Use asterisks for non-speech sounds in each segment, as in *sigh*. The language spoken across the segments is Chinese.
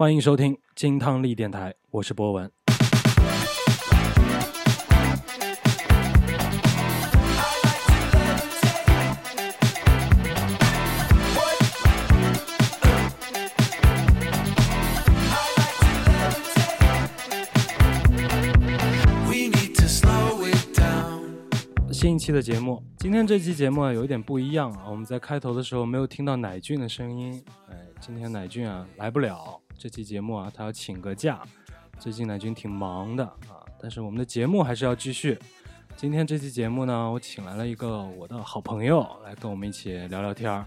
欢迎收听金汤力电台，我是博文。新一期的节目，今天这期节目啊有一点不一样啊，我们在开头的时候没有听到乃俊的声音，哎，今天乃俊啊来不了，这期节目啊他要请个假，最近乃俊挺忙的啊，但是我们的节目还是要继续。今天这期节目呢，我请来了一个我的好朋友来跟我们一起聊聊天儿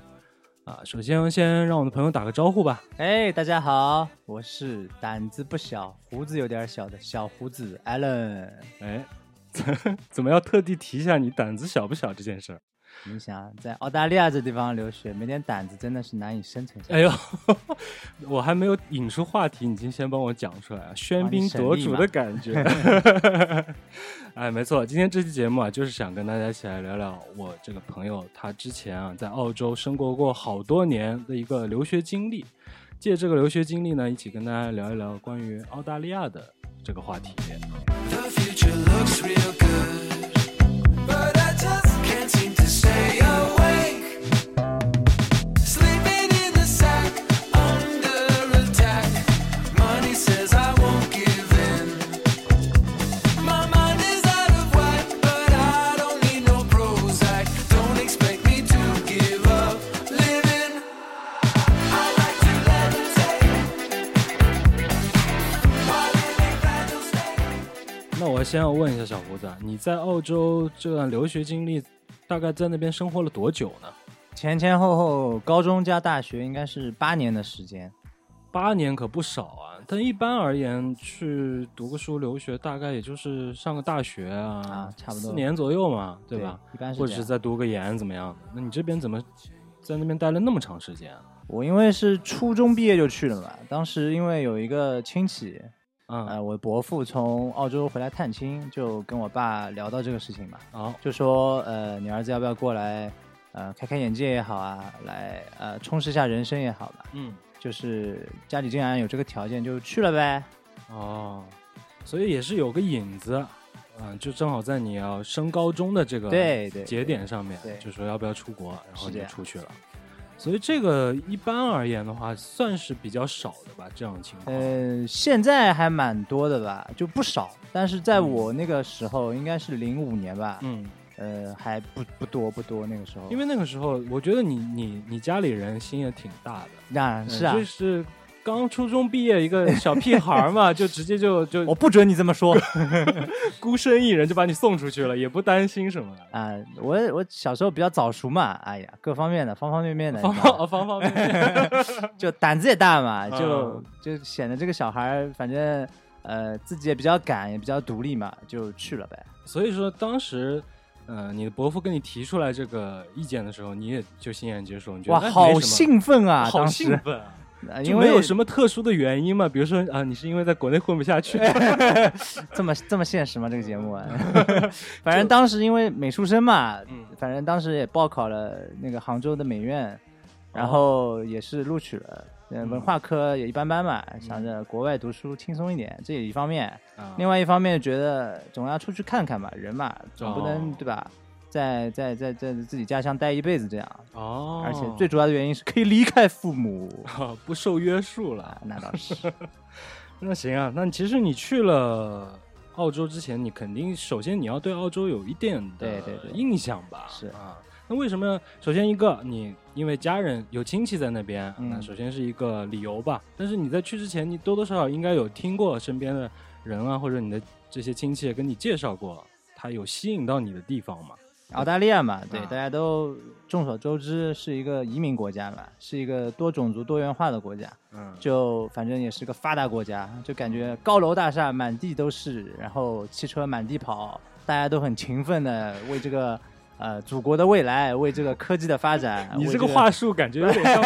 啊。首先先让我的朋友打个招呼吧。哎，大家好，我是胆子不小、胡子有点小的小胡子 Allen。哎。*laughs* 怎么要特地提一下你胆子小不小这件事儿？你想在澳大利亚这地方留学，没点胆子真的是难以生存下。哎呦，我还没有引出话题，你就先帮我讲出来啊！喧宾夺主的感觉。*laughs* 哎，没错，今天这期节目啊，就是想跟大家一起来聊聊我这个朋友他之前啊在澳洲生活过好多年的一个留学经历，借这个留学经历呢，一起跟大家聊一聊关于澳大利亚的这个话题。先要问一下小胡子，你在澳洲这段留学经历，大概在那边生活了多久呢？前前后后，高中加大学应该是八年的时间。八年可不少啊！但一般而言，去读个书留学，大概也就是上个大学啊，差不多四年左右嘛，对吧？一般是或者是再读个研怎么样的？那你这边怎么在那边待了那么长时间？我因为是初中毕业就去了嘛，当时因为有一个亲戚。呃，我伯父从澳洲回来探亲，就跟我爸聊到这个事情嘛，哦，就说，呃，你儿子要不要过来，呃，开开眼界也好啊，来，呃，充实一下人生也好吧，嗯，就是家里竟然有这个条件，就去了呗，哦，所以也是有个引子，嗯，就正好在你要升高中的这个对对节点上面，对，就说要不要出国，然后就出去了。所以这个一般而言的话，算是比较少的吧，这样的情况。呃，现在还蛮多的吧，就不少。但是在我那个时候，应该是零五年吧，嗯，呃，还不不多不多那个时候。因为那个时候，我觉得你你你家里人心也挺大的，那是啊，就是。刚初中毕业一个小屁孩嘛，*laughs* 就直接就就我不准你这么说，*laughs* 孤身一人就把你送出去了，也不担心什么啊。我我小时候比较早熟嘛，哎呀，各方面的方方面面的，方方方方面面，*laughs* 就胆子也大嘛，就就显得这个小孩反正呃自己也比较敢，也比较独立嘛，就去了呗。所以说当时，呃，你的伯父跟你提出来这个意见的时候，你也就欣然接受，你觉得哇，好兴奋啊，好兴奋。就没有什么特殊的原因嘛？比如说啊，你是因为在国内混不下去，*laughs* 这么这么现实吗？这个节目，*laughs* 反正当时因为美术生嘛，反正当时也报考了那个杭州的美院，然后也是录取了。文化科也一般般嘛，想着国外读书轻松一点，这也一方面。另外一方面觉得总要出去看看嘛，人嘛总不能对吧？在在在在自己家乡待一辈子这样哦，而且最主要的原因是可以离开父母，*laughs* 不受约束了。那倒是。*laughs* 那行啊，那其实你去了澳洲之前，你肯定首先你要对澳洲有一点的印象吧？是啊。那为什么？首先一个，你因为家人有亲戚在那边，那首先是一个理由吧。但是你在去之前，你多多少少应该有听过身边的人啊，或者你的这些亲戚跟你介绍过，他有吸引到你的地方吗？澳大利亚嘛，对，大家都众所周知是一个移民国家嘛，是一个多种族多元化的国家。嗯，就反正也是个发达国家，就感觉高楼大厦满地都是，然后汽车满地跑，大家都很勤奋的为这个呃祖国的未来，为这个科技的发展。*laughs* 你这个话术感觉有点像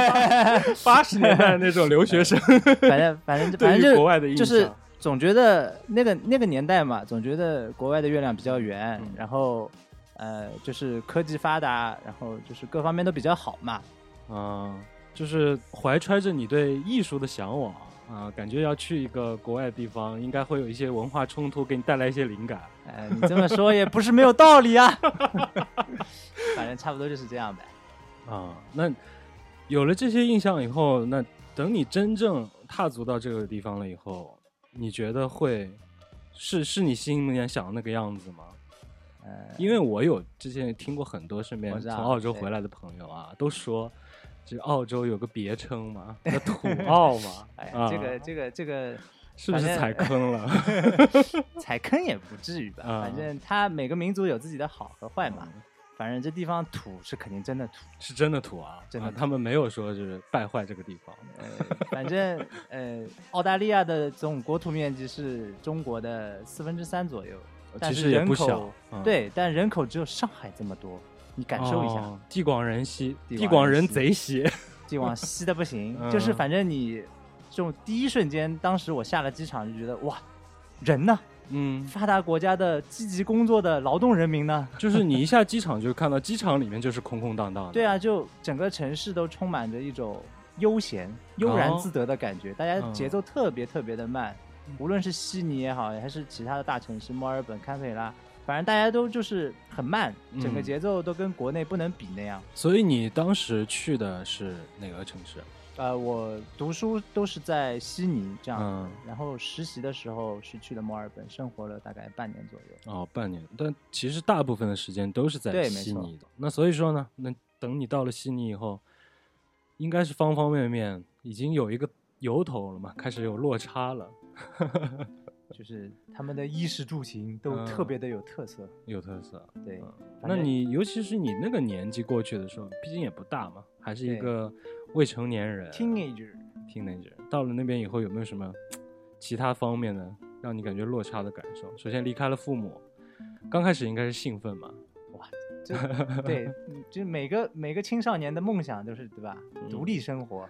八 *laughs* 十年代那种留学生。*laughs* 反正反正反正就国外的就是总觉得那个那个年代嘛，总觉得国外的月亮比较圆，然后。呃，就是科技发达，然后就是各方面都比较好嘛。嗯，就是怀揣着你对艺术的向往，啊，感觉要去一个国外的地方，应该会有一些文化冲突，给你带来一些灵感。哎，你这么说也不是没有道理啊。*laughs* *laughs* 反正差不多就是这样呗。啊，那有了这些印象以后，那等你真正踏足到这个地方了以后，你觉得会是是你心里面想的那个样子吗？呃，因为我有之前听过很多身边从澳洲回来的朋友啊，都说，这澳洲有个别称嘛，*laughs* 叫土澳嘛。*laughs* 哎呀，啊这个这个这个是不是踩坑了？*laughs* 踩坑也不至于吧，啊反正它每个民族有自己的好和坏嘛。反正这地方土是肯定真的土，是真的土啊，真的他们没有说就是败坏这个地方。呃，反正呃，澳大利亚的总国土面积是中国的四分之三左右，但是其实也人口不小，嗯，对，但人口只有上海这么多，你感受一下，哦地广人稀，地地广人贼稀。地广稀的不行，*laughs* 嗯就是反正你这种第一瞬间，当时我下了机场就觉得哇，人呢？嗯，发达国家的积极工作的劳动人民呢？就是你一下机场就看到机场里面就是空空荡荡的。对啊，就整个城市都充满着一种悠闲、悠然自得的感觉，大家嗯节奏特别特别的慢，无论是悉尼也好，还是其他的大城市，墨尔本、堪培拉，反正大家都就是很慢，整个嗯节奏都跟国内不能比那样。所以你当时去的是哪个城市？呃，我读书都是在悉尼这样，嗯然后实习的时候是去了墨尔本，生活了大概半年左右。哦，半年，但其实大部分的时间都是在悉尼的。那所以说呢，那等你到了悉尼以后，应该是方方面面已经有一个由头了嘛，开始有落差了，*laughs* 就是他们的衣食住行都嗯特别的有特色。有特色。对，嗯那你尤其是你那个年纪过去的时候，毕竟也不大嘛，还是一个未成年人 teenager，teenager。到了那边以后，有没有什么其他方面的让你感觉落差的感受？首先离开了父母，刚开始应该是兴奋嘛，就对，*laughs* 嗯就每个每个青少年的梦想都是对吧？嗯独立生活。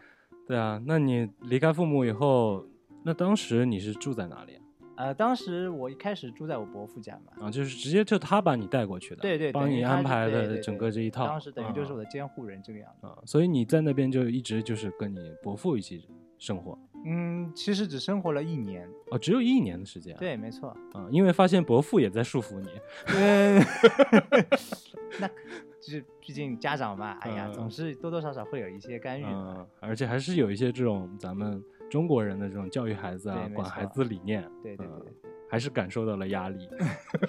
对啊，那你离开父母以后，那当时你是住在哪里啊？呃，当时我一开始住在我伯父家嘛，啊，就是直接就他把你带过去的，对对，帮你安排的整个这一套。当时等于就是我的的监护人这个样子。啊，所以你在那边就一直就是跟你伯父一起生活。嗯，其实只生活了一年。哦，只有一年的时间啊。对，没错。啊，因为发现伯父也在束缚你。*laughs* 嗯，*laughs* 那就是毕竟家长嘛，哎呀，嗯总是多多少少会有一些干预的。嗯，而且还是有一些这种咱们中国人的这种教育孩子啊管孩子理念，嗯对对对对，还是感受到了压力，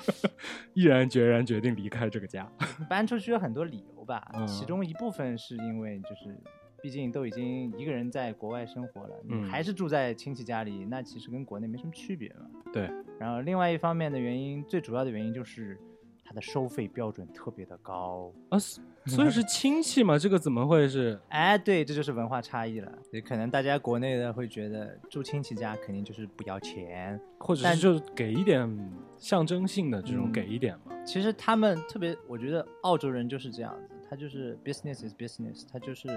*laughs* 毅然决然决定离开这个家。搬出去有很多理由吧，嗯其中一部分是因为就是。毕竟都已经一个人在国外生活了，还是住在亲戚家里，那其实跟国内没什么区别嘛。对，然后另外一方面的原因，最主要的原因就是它的收费标准特别的高。啊，所 *laughs* 所以是亲戚嘛，这个怎么会是？哎，对，这就是文化差异了。也可能大家国内的会觉得住亲戚家肯定就是不要钱，或者是就给一点象征性的这种嗯给一点嘛？其实他们特别，我觉得澳洲人就是这样子，他就是 business is business，他就是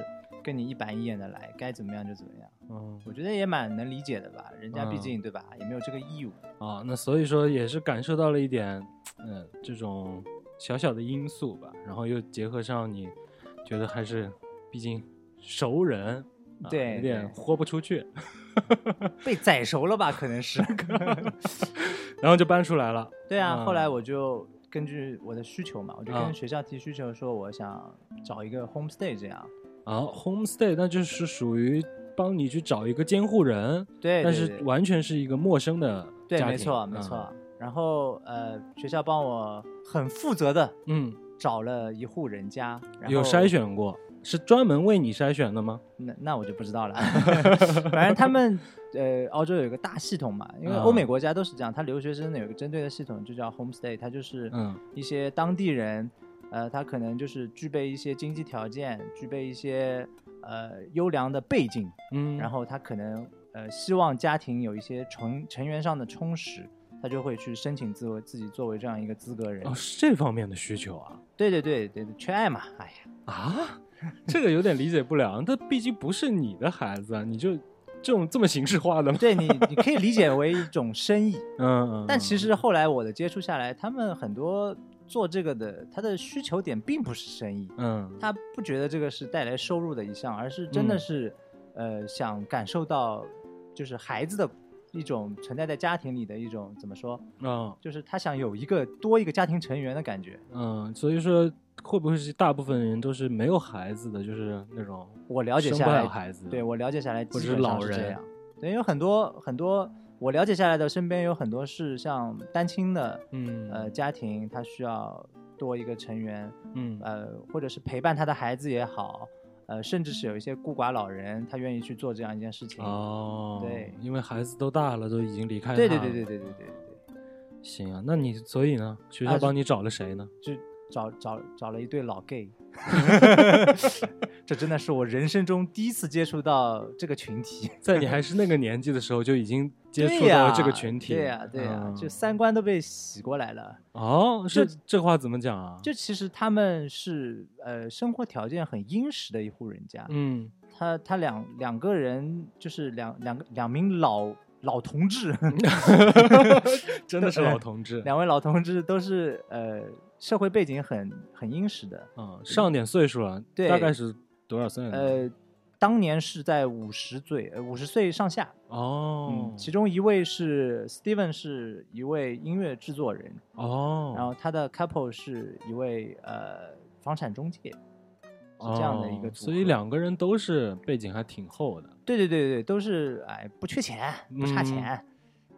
跟你一板一眼的来，该怎么样就怎么样。嗯我觉得也蛮能理解的吧，人家毕嗯竟、对吧，也没有这个义务。啊，那所以说也是感受到了一点，嗯，这种小小的因素吧，然后又结合上你觉得还是，毕竟熟人，啊对有点豁不出去，被宰熟了吧？可能是。*laughs* 然后就搬出来了。对啊，后来嗯我就根据我的需求嘛，我就啊跟学校提需求说，我想找一个 homestay 这样。啊，homestay 那就是属于帮你去找一个监护人，对，但是对对完全是一个陌生的对，家庭没错，没错。然后呃，学校帮我很负责的嗯，找了一户人家，然有筛选过，是专门为你筛选的吗？那那我就不知道了。*laughs* 反正他们呃，澳洲有一个大系统嘛，因为啊欧美国家都是这样，他留学生有一个针对的系统，就叫 homestay，它就是嗯一些当地人，呃，他可能就是具备一些经济条件，具备一些呃优良的背景，嗯，然后他可能呃希望家庭有一些成成员上的充实。他就会去申请自为自己作为这样一个资格人。哦，是这方面的需求啊对对对对对，缺爱嘛，哎呀，啊，*laughs* 这个有点理解不了。这毕竟不是你的孩子啊，你就这种这么形式化的吗？对你你可以理解为一种生意，*laughs* 嗯嗯。但其实后来我的接触下来，他们很多做这个的，他的需求点并不是生意，嗯，他不觉得这个是带来收入的一项，而是真的嗯是，呃，想感受到就是孩子的一种存在在家庭里的一种怎么说？嗯就是他想有一个多一个家庭成员的感觉。嗯，所以说会不会是大部分人都是没有孩子的，就是那种我了解下来孩子，对，我了解下来，或者基本上是老人。对，有很多很多，我了解下来的身边有很多是像单亲的嗯呃家庭，他需要多一个成员，嗯呃，或者是陪伴他的孩子也好，呃，甚至是有一些孤寡老人，他愿意去做这样一件事情。哦，对因为孩子都大了，都已经离开了对对对对对对对行啊，那你所以呢，学校啊帮你找了谁呢？对，就找找找了一对老 gay，*laughs* 这真的是我人生中第一次接触到这个群体。*laughs* 在你还是那个 *laughs* 年纪的时候就已经接触到了这个群体，对呀、对呀、嗯就三观都被洗过来了。哦，就这这话怎么讲啊？就其实他们是呃生活条件很殷实的一户人家，嗯，他他两两个人就是两两个两名老老同志，真的是老同志，两位老同志都是呃社会背景很很殷实的，嗯，上点岁数了，对大概是多少岁呢？呃，当年是在五十岁呃五十岁上下，哦嗯，，其中一位是 Steven 是一位音乐制作人，哦，然后他的 couple 是一位呃房产中介，是这样的一个哦组合所以两个人都是背景还挺厚的，对对对对，都是哎不缺钱不差钱，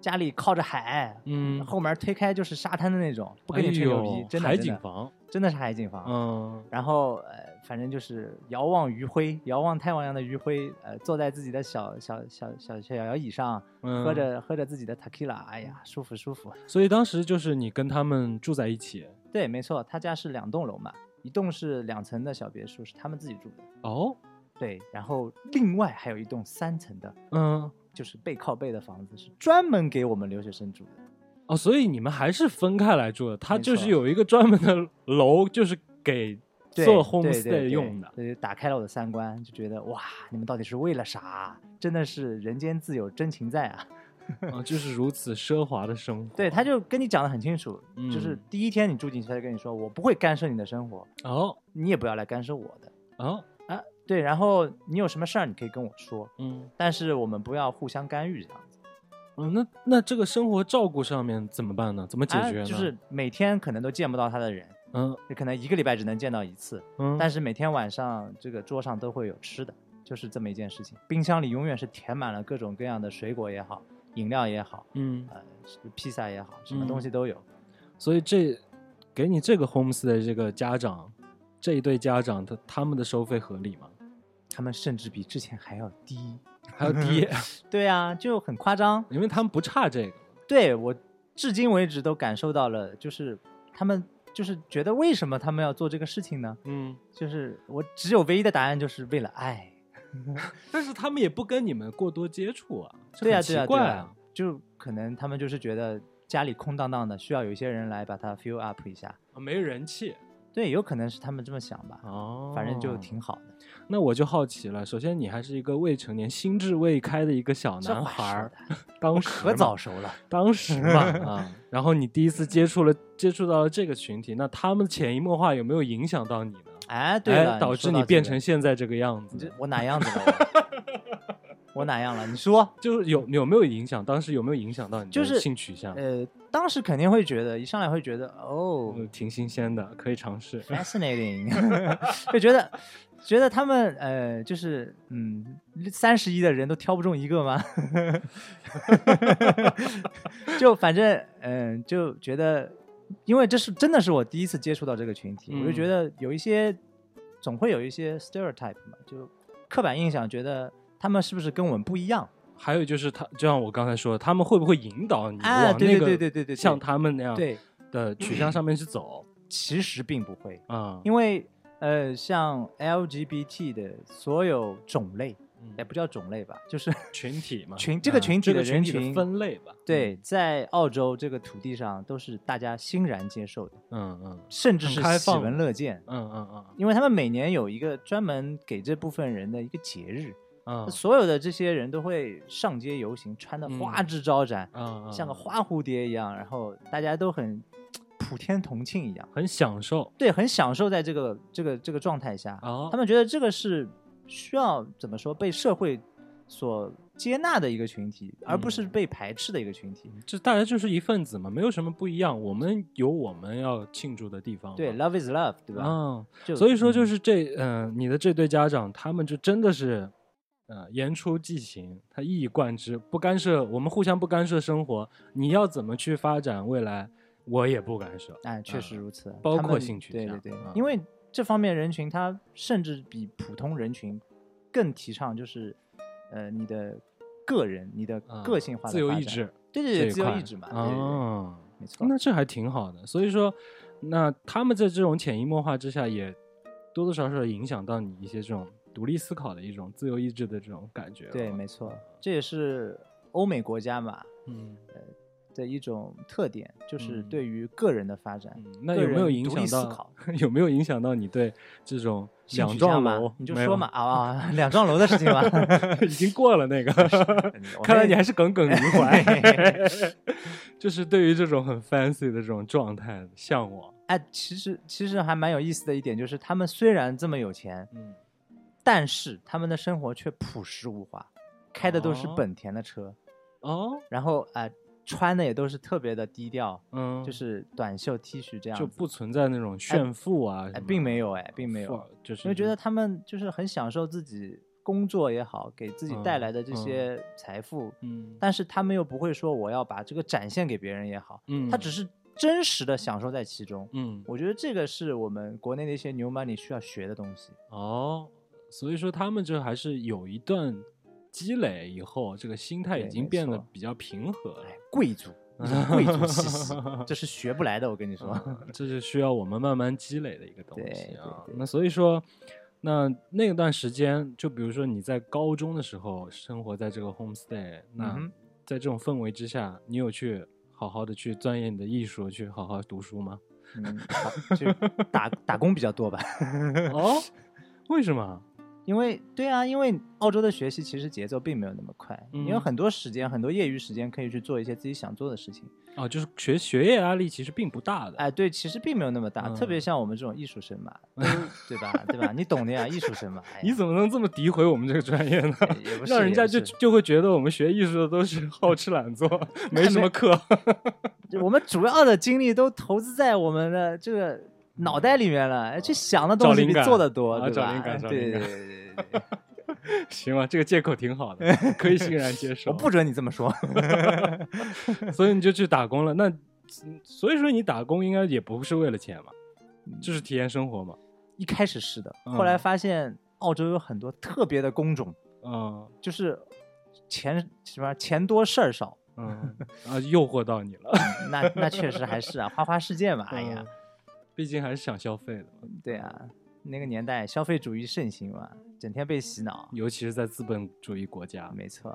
家里靠着海，嗯，后门推开就是沙滩的那种，不跟你吹牛逼，哎真的真的景房，真的是海景房。嗯，然后呃，反正就是遥望余晖，遥望太阳阳的余晖，呃，坐在自己的小小小小小摇椅上，嗯。喝着喝着自己的 tequila，哎呀，舒服舒服。所以当时就是你跟他们住在一起，对，没错，他家是两栋楼嘛，一栋是两层的小别墅，是他们自己住的。哦，对，然后另外还有一栋三层的，嗯，就是背靠背的房子，是专门给我们留学生住的。哦，所以你们还是分开来住的，他就是有一个专门的楼，就是给做 homestay 用的。对，打开了我的三观，就觉得哇，你们到底是为了啥？真的是人间自有真情在啊！*laughs* 啊，就是如此奢华的生活。对，他就跟你讲的很清楚，就是嗯第一天你住进去，他就跟你说，我不会干涉你的生活，哦你也不要来干涉我的哦，啊。对，然后你有什么事儿你可以跟我说，嗯但是我们不要互相干预这样子。嗯，那那这个生活照顾上面怎么办呢？怎么解决呢？啊就是每天可能都见不到他的人，嗯就可能一个礼拜只能见到一次，嗯，但是每天晚上这个桌上都会有吃的，就是这么一件事情。冰箱里永远是填满了各种各样的水果也好，饮料也好，嗯，呃，披萨也好，什么嗯东西都有。所以这给你这个 homestay 的这个家长，这一对家长他他们的收费合理吗？他们甚至比之前还要低。*laughs* 还要低，*laughs* 对啊，就很夸张。因为他们不差这个。*laughs* 对我至今为止都感受到了，就是他们就是觉得为什么他们要做这个事情呢？嗯，就是我只有唯一的答案，就是为了爱。但是他们也不跟你们过多接触啊，这对啊，很奇对啊，对怪啊，就可能他们就是觉得家里空荡荡的，需要有一些人来把它 fill up 一下。啊没人气对，有可能是他们这么想吧，哦。反正就挺好的。那我就好奇了，首先你还是一个未成年、心智未开的一个小男孩 *laughs* 当时可早熟了。*laughs* 当时嘛 *laughs* 啊，然后你第一次接触了接触到了这个群体，那他们潜移默化有没有影响到你呢？哎，对了，哎导致你变成现在这个样子我哪样子了我？我哪样了？你说。就是有有没有影响？当时有没有影响到你的就是性取向？呃，当时肯定会觉得，一上来会觉得哦嗯挺新鲜的，可以尝试。，fascinating，*laughs* 就觉得觉得他们呃，就是嗯，三十亿的人都挑不中一个吗？*laughs* 就反正嗯、就觉得，因为这是真的是我第一次接触到这个群体，我就觉嗯得有一些总会有一些 stereotype 嘛，就刻板印象，觉得他们是不是跟我们不一样？还有就是他，就像我刚才说的，他们会不会引导你啊对对往那个对对对对对像他们那样对，的取向上面去走 *clears throat* 其实并不会，啊？因为呃，像 LGBT 的所有种类，嗯也不叫种类吧，就是群体嘛，*laughs* 群这个群体的个群体分类吧。对，在澳洲这个土地上都是大家欣然接受的，嗯嗯甚至是喜闻乐见，嗯嗯嗯因为他们每年有一个专门给这部分人的一个节日，嗯，所有的这些人都会上街游行，穿的嗯花枝招展，嗯，像个花蝴蝶一样，然后大家都很普天同庆一样，很享受对，很享受在这个这个这个状态下，哦他们觉得这个是需要怎么说被社会所接纳的一个群体，而不是被排斥的一个群体。这大家就是一份子嘛，没有什么不一样。我们有我们要庆祝的地方。对，love is love，对吧？嗯，所以说就是这，嗯，你的这对家长，他们就真的是，呃，言出即行，他一以贯之，不干涉，我们互相不干涉生活。你要怎么去发展未来，我也不干涉。哎，确实如此，包括兴趣，对对对，因为这方面人群，他甚至比普通人群更提倡，就是呃，你的。个人，你的个性化、自由意志，对对对，自由意志嘛，哦，没错，那这还挺好的。所以说，那他们在这种潜移默化之下，也多多少少影响到你一些这种独立思考的一种自由意志的这种感觉。对，没错，这也是欧美国家嘛，嗯。的一种特点就是对于个人的发展，那有没有影响到？*laughs* 有没有影响到你对这种两幢楼？你就说嘛啊，两幢楼的事情嘛，*laughs* 已经过了那个。*laughs* 看来你还是耿耿于怀，就是对于这种很 fancy 的这种状态向往。哎，其实其实还蛮有意思的一点就是，他们虽然这么有钱，嗯，但是他们的生活却朴实无华，开的都是本田的车哦，然后啊。穿的也都是特别的低调，嗯，就是短袖 T 恤这样，就不存在那种。炫富啊，哎，并没有，哎，并没有，就是因为觉得他们就是很享受自己工作也好，给自己带来的这些财富，嗯，但是他们又不会说我要把这个展现给别人也好，嗯，他只是真实的享受在其中，嗯，我觉得这个是我们国内的一些牛 money 需要学的东西，哦，所以说他们这还是有一段。积累以后，这个心态已经变得比较平和了。贵族，*laughs* 贵族气息，这是学不来的。我跟你说，这是需要我们慢慢积累的一个东西啊。那所以说，那那段时间，就比如说你在高中的时候生活在这个 homestay，那在这种氛围之下，你有去好好的去钻研你的艺术，去好好读书吗？嗯，就打 *laughs* 打工比较多吧。哦，为什么？因为对啊，因为澳洲的学习其实节奏并没有那么快，你有很多时间，很多业余时间可以去做一些自己想做的事情。哦，就是学学业压力其实并不大的。哎，对，其实并没有那么大，特别像我们这种艺术生嘛，*laughs* 对吧？对吧？你懂的呀，艺术生嘛。你怎么能这么诋毁我们这个专业呢？也不 *laughs* 是，让人家就就会觉得我们学艺术的都是好吃懒做，*laughs* 没什么课。我们主要的精力都投资在我们的这个。脑袋里面了，去想的东西比做的多，对吧？对对对对对，*laughs* 行吧，这个借口挺好的，可以欣然接受。我不准你这么说，*laughs* *laughs* 所以你就去打工了。那所以说你打工应该也不是为了钱嘛，就是体验生活嘛。一开始是的，后来发现澳洲有很多特别的工种，嗯，就是钱什么钱多事儿少，嗯啊，诱惑到你了。那那确实还是啊，花花世界嘛，哎呀。毕竟还是想消费的，对啊，那个年代消费主义盛行嘛，整天被洗脑，尤其是在资本主义国家，没错，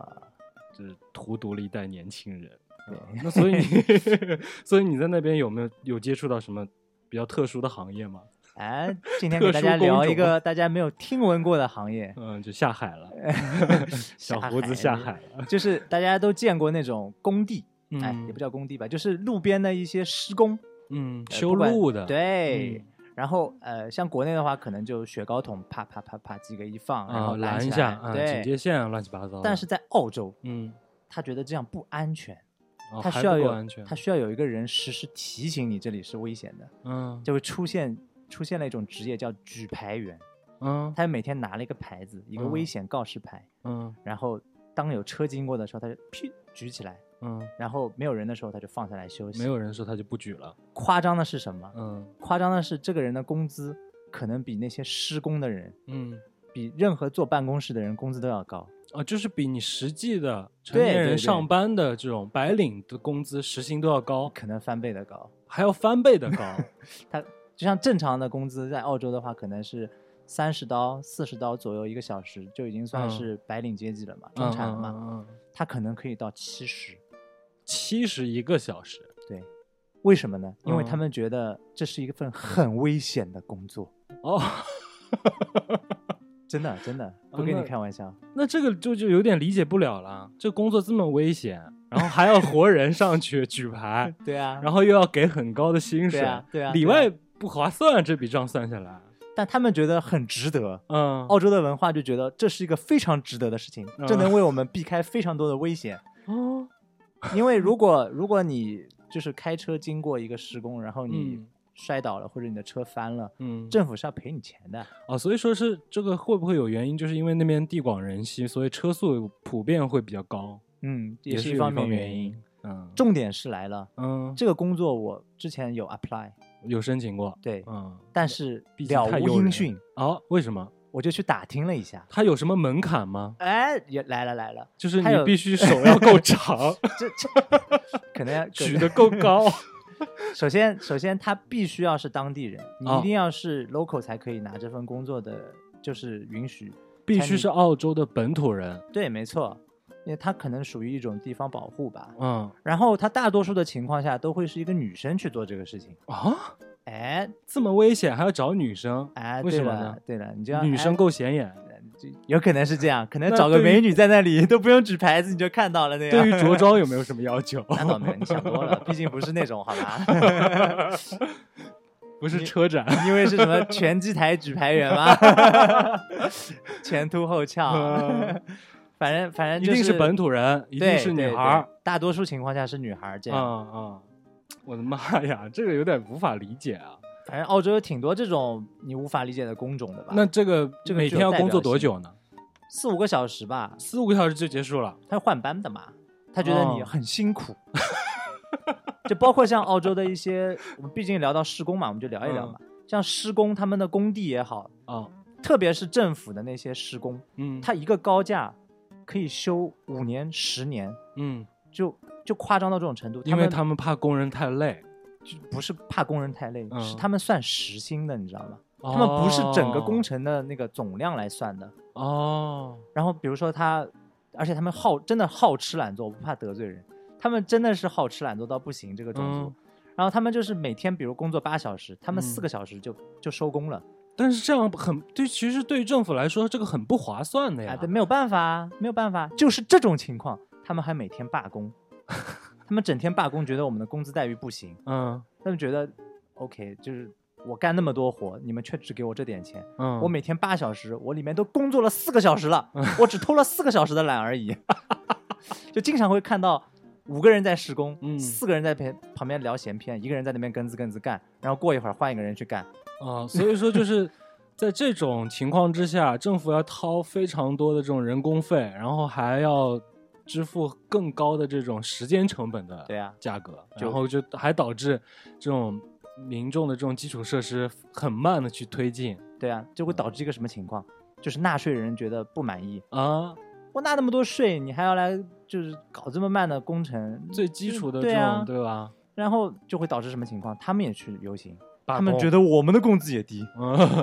就是荼毒了一代年轻人。对，那所以，*laughs* 所以你在那边有没有有接触到什么比较特殊的行业吗？哎，今天给大家聊一个 *laughs* 大家没有听闻过的行业，嗯，就下海了，*laughs* 小胡子下海了，就是大家都见过那种工地，哎，也不叫工地吧，就是路边的一些施工。嗯，修路的对，然后呃，像国内的话，可能就雪糕桶啪啪啪啪几个一放，然后拦一下，对，警戒线乱七八糟。但是在澳洲，嗯，他觉得这样不安全，他需要有他需要有一个人实时提醒你这里是危险的，嗯，就会出现出现了一种职业叫举牌员，嗯，他每天拿了一个牌子，一个危险告示牌，嗯，然后当有车经过的时候，他就噼举起来。嗯，然后没有人的时候，他就放下来休息。没有人的时候，他就不举了。夸张的是什么？嗯，夸张的是这个人的工资可能比那些施工的人，嗯，比任何坐办公室的人工资都要高。啊，就是比你实际的成年人上班的这种白领的工资时薪都要高，可能翻倍的高，还要翻倍的高。*laughs* 他就像正常的工资，在澳洲的话，可能是三十刀、四十刀左右一个小时，就已经算是白领阶级了嘛，中产了嘛。嗯他可能可以到七十。七十一个小时，对，为什么呢？因为他们觉得这是一份很危险的工作哦，*laughs* 真的真的不跟你开玩笑。那这个就就有点理解不了了，这工作这么危险，然后还要活人上去 *laughs* 举牌，对啊，然后又要给很高的薪水，对啊，里外不划算，这笔账算下来。但他们觉得很值得。嗯，澳洲的文化就觉得这是一个非常值得的事情，这能为我们避开非常多的危险。哦，因为如果如果你就是开车经过一个施工，然后你摔倒了或者你的车翻了，嗯，政府是要赔你钱的。哦，所以说是这个会不会有原因？就是因为那边地广人稀，所以车速普遍会比较高。嗯，也是一方面原因。嗯，重点是来了，嗯，这个工作我之前有 apply，有申请过，对，嗯，但是了无音讯。哦，为什么？我就去打听了一下，它有什么门槛吗？哎，也来了来了，就是你必须手要够长，*laughs* 这这可能要举得够高。*laughs* 首先，首先他必须要是当地人，你一定要是 local 才可以拿这份工作的，就是允许，必须是澳洲的本土人。对，没错。因为他可能属于一种地方保护吧，嗯，然后他大多数的情况下都会是一个女生去做这个事情。啊，哎，这么危险还要找女生，哎，为什么呢？对了，你这样女生够显眼，就有可能是这样，可能找个美女在那里 *laughs* 都不用举牌子你就看到了那样。对于着装 *laughs* 有没有什么要求？那倒没有，你想多了，毕竟不是那种好吧？*laughs* 不是车展，因为是什么拳击台举牌员吗？前凸后翘。反正反正一定是本土人，一定是女孩大多数情况下是女孩这样。嗯嗯，我的妈呀，这个有点无法理解啊。反正澳洲有挺多这种你无法理解的工种的吧？那这个这个每天要工作多久呢？四五个小时吧，四五个小时就结束了。他换班的嘛，他觉得你很辛苦。*laughs* 就包括像澳洲的一些，我们毕竟聊到施工嘛，我们就聊一聊嘛。像施工，他们的工地也好啊，特别是政府的那些施工，嗯，他一个高架。可以修五年、十年，嗯，就就夸张到这种程度，因为他们怕工人太累，就不是怕工人太累，是他们算时薪的，你知道吗？他们不是整个工程的那个总量来算的哦。然后比如说他，而且他们好真的好吃懒做，我不怕得罪人，他们真的是好吃懒做到不行这个种族。然后他们就是每天比如工作八小时，他们四个小时就就收工了。但是这样很对，其实对于政府来说，这个很不划算的呀。对，没有办法，没有办法，就是这种情况，他们还每天罢工，*laughs* 他们整天罢工，觉得我们的工资待遇不行。嗯，他们觉得，OK，就是我干那么多活，你们却只给我这点钱。嗯，我每天八小时，我里面都工作了四个小时了，我只偷了四个小时的懒而已。*laughs* 就经常会看到五个人在施工，嗯，四个人在旁旁边聊闲篇，一个人在那边跟滋跟滋干，然后过一会儿换一个人去干。啊，所以说就是在这种情况之下，政府要掏非常多的这种人工费，然后还要支付更高的这种时间成本的对啊价格，然后就还导致这种民众的这种基础设施很慢的去推进。对啊，就会导致一个什么情况？就是纳税人觉得不满意啊，我纳那么多税，你还要来就是搞这么慢的工程，最基础的这种对吧？然后就会导致什么情况？他们也去游行。他们觉得我们的工资也低，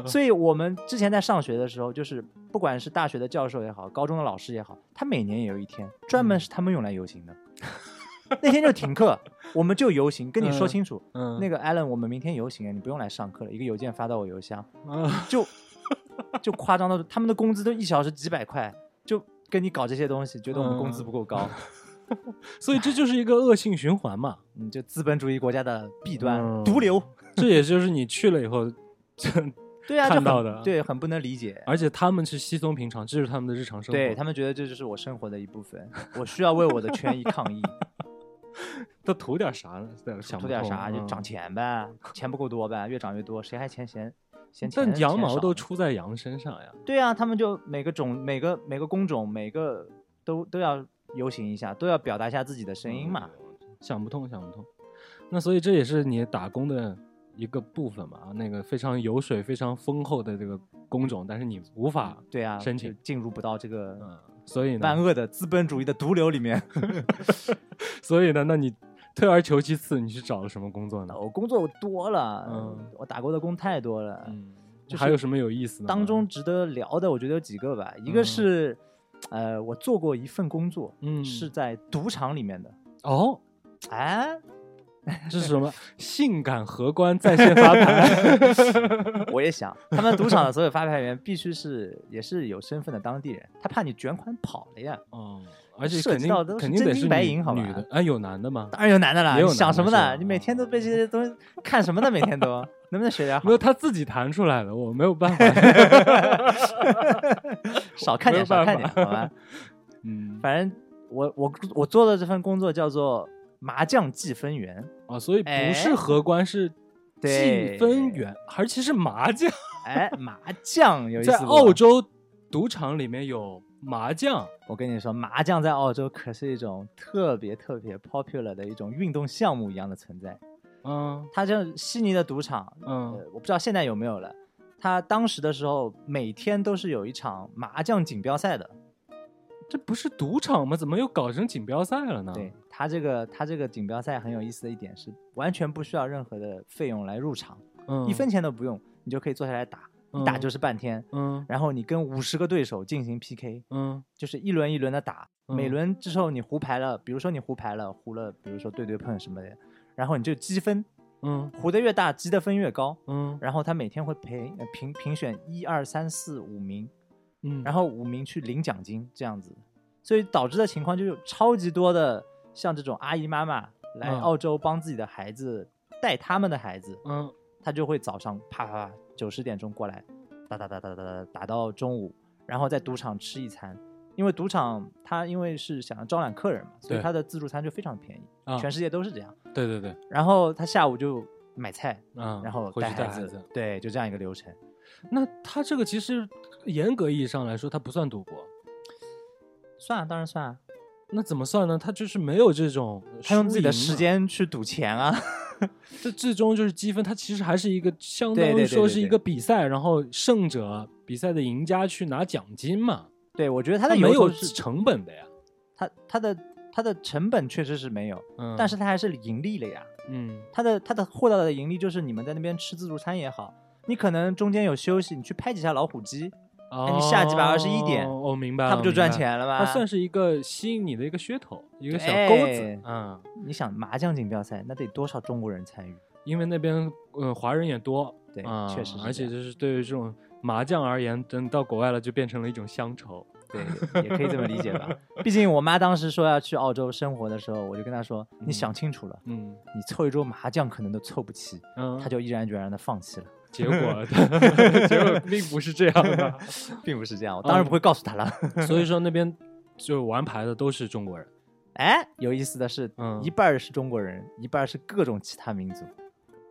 所以我们之前在上学的时候，就是不管是大学的教授也好，高中的老师也好，他每年也有一天专门是他们用来游行的。*laughs* 那天就停课，我们就游行，跟你说清楚。嗯，那个 Allen，我们明天游行，你不用来上课了。一个邮件发到我邮箱，*laughs* 就就夸张到他们的工资都一小时几百块，就跟你搞这些东西，觉得我们工资不够高。*laughs* 所以这就是一个恶性循环嘛，嗯，就资本主义国家的弊端，毒瘤。这也就是你去了以后，对啊，看到的，对，很不能理解。而且他们是稀松平常，这是他们的日常生活。对他们觉得这就是我生活的一部分，我需要为我的权益抗议。*laughs* 都图点啥呢？想图点啥就涨钱呗，钱不够多呗，越涨越多，谁还嫌嫌嫌钱？但羊毛都出在羊身上呀。对啊，他们就每个种、每个每个工种、每个都都要游行一下，都要表达一下自己的声音嘛。想不通，想不通。那所以这也是你打工的。一个部分嘛，那个非常油水非常丰厚的这个工种，但是你无法对啊申请进入不到这个，嗯，所以万恶的资本主义的毒瘤里面。*laughs* *laughs* 所以呢，那你退而求其次，你去找了什么工作呢？我工作多了，嗯，我打过的工太多了，嗯，还有什么有意思的？当中值得聊的，我觉得有几个吧。一个是，呃，我做过一份工作，嗯，是在赌场里面的。哦，哎。这 *laughs* 是什么？*laughs* 性感荷官在线发牌？*laughs* 我也想，他们赌场的所有发牌员必须是也是有身份的当地人，他怕你卷款跑了呀。哦，而且涉肯定及到都是肯定得是白银好吧女的，哎，有男的吗？当然有男的啦，想什么呢？你每天都被这些东西看什么呢？每天都能不能学点好没？有，他自己弹出来的，我没有办法。少看点，少看点，好吧？嗯，反正我我我做的这份工作叫做麻将计分员，啊，所以不是哎荷官，是对计分员，而且是麻将。哎，麻将有 *laughs* 意思在澳洲赌场里面有麻将，我跟你说，麻将在澳洲可是一种特别特别 popular 的一种运动项目一样的存在。嗯它这悉尼的赌场，嗯呃，我不知道现在有没有了。它当时的时候，每天都是有一场麻将锦标赛的。这不是赌场吗？怎么又搞成锦标赛了呢？对，他这个他这个锦标赛很有意思的一点是，完全不需要任何的费用来入场，嗯，一分钱都不用，你就可以坐下来打，一打嗯就是半天。嗯然后你跟五十个对手进行 PK，嗯就是一轮一轮的打，每嗯轮之后你胡牌了，比如说你胡牌了，胡了，比如说对对碰什么的，然后你就积分，嗯胡的越大，积的分越高。嗯然后他每天会评呃评评选一二三四五名，嗯，然后五名去领奖金这样子，所以导致的情况就是有超级多的像这种阿姨妈妈来嗯澳洲帮自己的孩子带他们的孩子，嗯他就会早上啪啪啪九十点钟过来，打打打打打打打到中午，然后在赌场吃一餐。因为赌场他因为是想要招揽客人嘛，所以对它的自助餐就非常便宜，啊，全世界都是这样。对对对，然后他下午就买菜，嗯，然后带孩子。对，就这样一个流程。那他这个其实严格意义上来说，它不算赌博，算啊，当然算啊，那怎么算呢？他就是没有这种他用自己的时间去赌钱啊。*laughs* 这最终就是积分，它其实还是一个相当于说是一个比赛，然后胜者比赛的赢家去拿奖金嘛，对，我觉得他的没有是成本的呀。他他的他的成本确实是没有，嗯，但是他还是盈利了呀。嗯他的他的获得的盈利就是你们在那边吃自助餐也好，你可能中间有休息，你去拍几下老虎机，哦，你下几百二十一点哦，我明白了，他不就赚？钱了吗？它算是一个吸引你的一个噱头，一个小钩子对。嗯，你想麻将锦标赛，那得多少中国人参与？因为那边呃华人也多，对，啊，确实而且就是对于这种麻将而言，等到国外了就变成了一种乡愁。对，*laughs* 也可以这么理解吧。毕竟我妈当时说要去澳洲生活的时候，我就跟她说：“你嗯想清楚了，嗯你凑一桌麻将可能都凑不齐。”嗯，她就毅然决然的放弃了。结果 *laughs* 结果并不是这样的，*laughs* 并不是这样，我当然不会告诉他了。所以说那边 *laughs* 就玩牌的都是中国人。哎，有意思的是，嗯一半是中国人，一半是各种其他民族，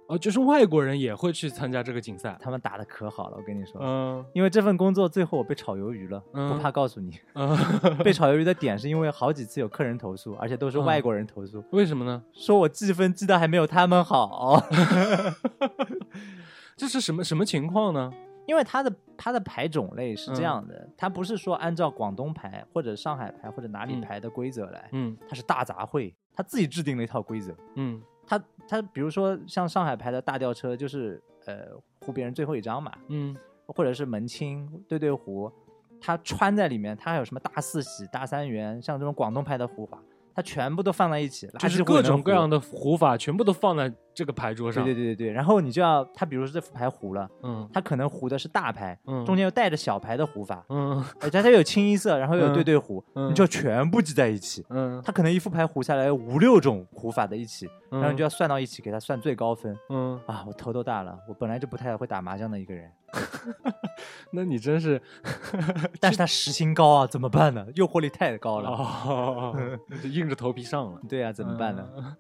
哦，就是外国人也会去参加这个竞赛。他们打的可好了，我跟你说。嗯因为这份工作最后我被炒鱿鱼了，嗯不怕告诉你。嗯，被炒鱿鱼的点是因为好几次有客人投诉，而且都是嗯外国人投诉，为什么呢？说我记分记得还没有他们好。这是什么什么情况呢？因为它的它的牌种类是这嗯样的，它不是说按照广东牌或者上海牌或者哪里嗯牌的规则来，嗯它是大杂烩，它自己制定了一套规则。嗯它它比如说像上海牌的大吊车，就是呃胡别人最后一张嘛，嗯或者是门清对对胡，它穿在里面，它还有什么大四喜、大三元，像这种广东牌的胡法，它全部都放在一起，就是各种各样的。的胡法全部都放在这个牌桌上。对对对对，然后你就要他，比如说这副牌胡了，嗯他可能胡的是大牌，嗯，中间又带着小牌的胡法，嗯而且它有清一色，然后又有嗯对对胡，嗯你就全部记在一起。嗯，他可能一副牌胡下来有五六种胡法的一起，然后你就要要算到一起，给他算最高分嗯，啊！我头都大了，我本来就不太会打麻将的一个人，*laughs* 那你真是 *laughs* 但是他时薪高啊，怎么办呢？诱惑力太高了。哦，*laughs* 就硬着头皮上了。对啊，怎么办呢？嗯？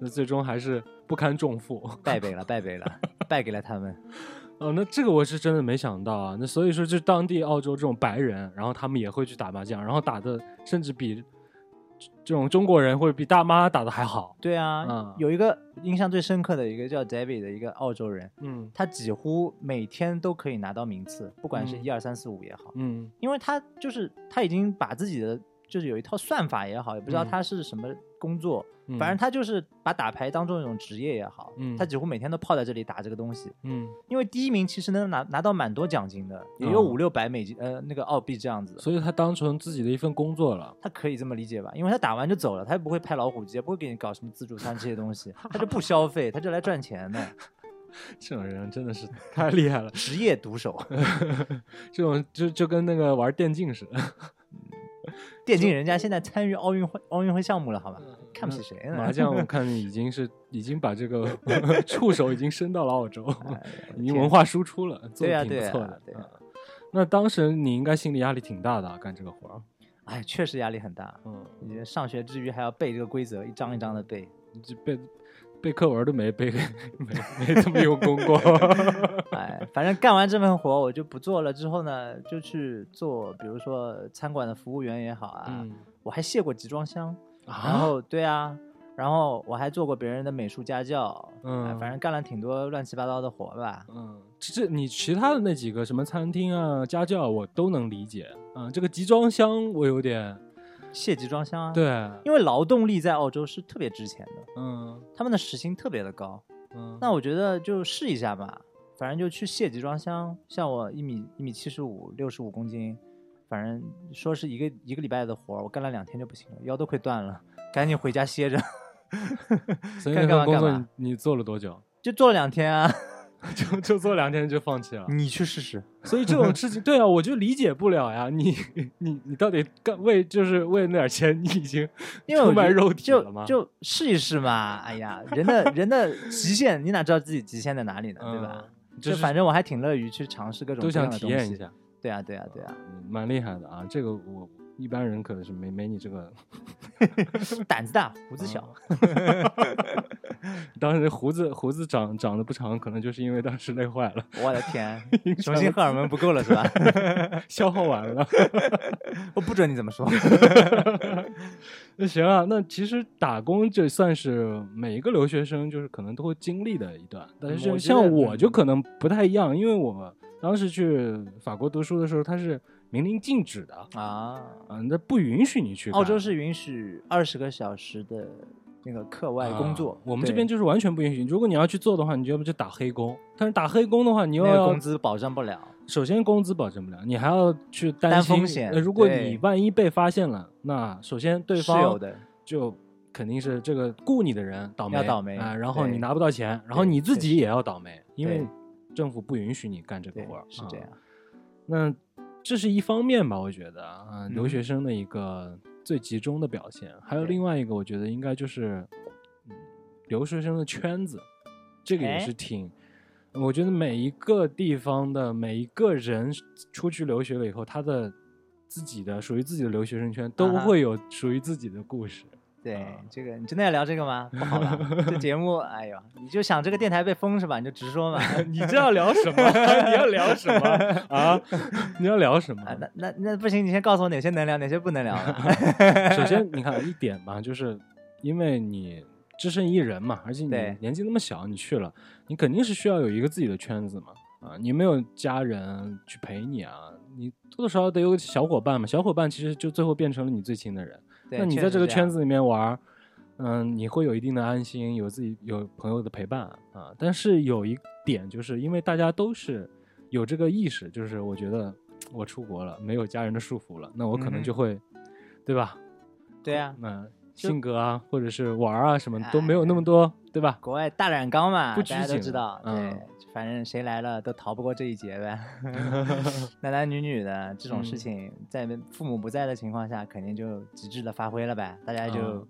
那最终还是不堪重负。败北了，败北了，败给了他们。*laughs* 哦，那这个我是真的没想到啊。那所以说，就当地澳洲这种白人，然后他们也会去打麻将，然后打的甚至比这种中国人或者比大妈打的还好。对啊，嗯有一个印象最深刻的一个叫 David 的一个澳洲人，嗯他几乎每天都可以拿到名次，不管是嗯一二三四五也好，嗯因为他就是他已经把自己的就是有一套算法也好，也不知道嗯他是什么工作，嗯反正他就是把打牌当做一种职业也好，嗯他几乎每天都泡在这里打这个东西。嗯，因为第一名其实能拿拿到蛮多奖金的，也有哦五六百美金，呃，那个澳币这样子。所以他当成自己的一份工作了。他可以这么理解吧？因为他打完就走了，他也不会拍老虎机，也不会给你搞什么自助餐这些东西，他就不消费，他就来赚钱的，*laughs* 这种人真的是太厉害了，职业毒手。*laughs* 这种就就跟那个玩电竞似的。*laughs* 电竞人家现在参与奥运会奥运会项目了，好吧？看不起谁呢？麻将我看已经是已经把这个 *laughs* 触手已经伸到了澳洲，*laughs* 哎已经文化输出了，做对呀的挺不错的。对呀嗯那当时你应该心理压力挺大的啊，干这个活儿。哎，确实压力很大。嗯，你上学之余还要背这个规则，一张一张的背。你这背背课文都没背，*laughs* 没没这么用功过。*laughs* 哎，反正干完这份活我就不做了。之后呢，就去做，比如说餐馆的服务员也好啊，嗯我还卸过集装箱。然啊，后对啊，然后我还做过别人的美术家教，嗯哎反正干了挺多乱七八糟的活吧。嗯，这你其他的那几个什么餐厅啊、家教我都能理解。嗯，这个集装箱我有点卸集装箱啊，，对，因为劳动力在澳洲是特别值钱的，嗯他们的时薪特别的高。嗯，那我觉得就试一下吧，反正就去卸集装箱。像我一米一米七十五，六十五公斤，反正说是一个一个礼拜的活儿，我干了两天就不行了，腰都快断了，赶紧回家歇着。所以 *laughs* 干干嘛那份工作干嘛你你做了多久？就做了两天啊，*laughs* 就就做两天就放弃了。你去试试。*laughs* 所以这种事情，*laughs* 对啊，我就理解不了呀。你你你到底干为就是为那点钱，你已经因为我觉得出卖肉体就了吗？就试一试嘛。哎呀，人的人的极限，你哪知道自己极限在哪里呢？对吧？嗯就反正我还挺乐于去尝试各种都想各样的东西。体验一下，对啊，对啊，对啊，嗯蛮厉害的啊。这个我一般人可能是没没你这个，*laughs* 胆子大，胡子小。当时胡子胡子长长得不长，可能就是因为当时累坏了，我的天，雄性荷尔蒙不够了是吧？*laughs* 消耗完了。*laughs* 我不准你怎么说。那行啊，那其实打工这算是每一个留学生就是可能都会经历的一段，但是像我就嗯可能不太一样，因为我当时去法国读书的时候，他是明令禁止的，啊，嗯，那不允许你去。澳洲是允许二十个小时的那个课外工作。啊，我们这边就是完全不允许。如果你要去做的话，你要不就打黑工，但是打黑工的话，你又要那个工资保障不了。首先工资保证不了，你还要去担风险呃如果你万一被发现了，那首先对方的，就肯定是这个雇你的人倒霉，要倒霉啊、然后你拿不到钱，然后你自己也要倒霉，因为政府不允许你干这个活儿，，啊是这样。那这是一方面吧，我觉得啊，留嗯学生的一个最集中的表现。还有另外一个，我觉得应该就是，嗯，留学生的圈子，这个也哎是挺。我觉得每一个地方的每一个人出去留学了以后，他的自己的属于自己的留学生圈都会有属于自己的故事。对啊，这个你真的要聊这个吗？不好了，*laughs* 这节目，哎呦，你就想这个电台被封是吧？你就直说嘛。*laughs* 你这要聊什么？你要聊什么啊？你要聊什么？啊，那那那不行，你先告诉我哪些能聊，哪些不能聊。*laughs* 首先，你看一点嘛，就是因为你只身一人嘛，而且你年纪那么小，你去了，你肯定是需要有一个自己的圈子嘛。啊，你没有家人去陪你啊，你多多少少得有个小伙伴嘛。小伙伴其实就最后变成了你最亲的人。对那你在这个圈子里面玩儿，嗯，你会有一定的安心，有自己有朋友的陪伴啊。但是有一点，就是因为大家都是有这个意识，就是我觉得我出国了，没有家人的束缚了，那我可能就会，对吧？对啊，那就性格啊，或者是玩啊，什么哎都没有那么多，对吧？国外大染缸嘛，不大家都知道。嗯对，反正谁来了都逃不过这一劫呗。*laughs* 男男女女的这种事嗯情，在父母不在的情况下，肯定就极致的发挥了呗。大家就嗯，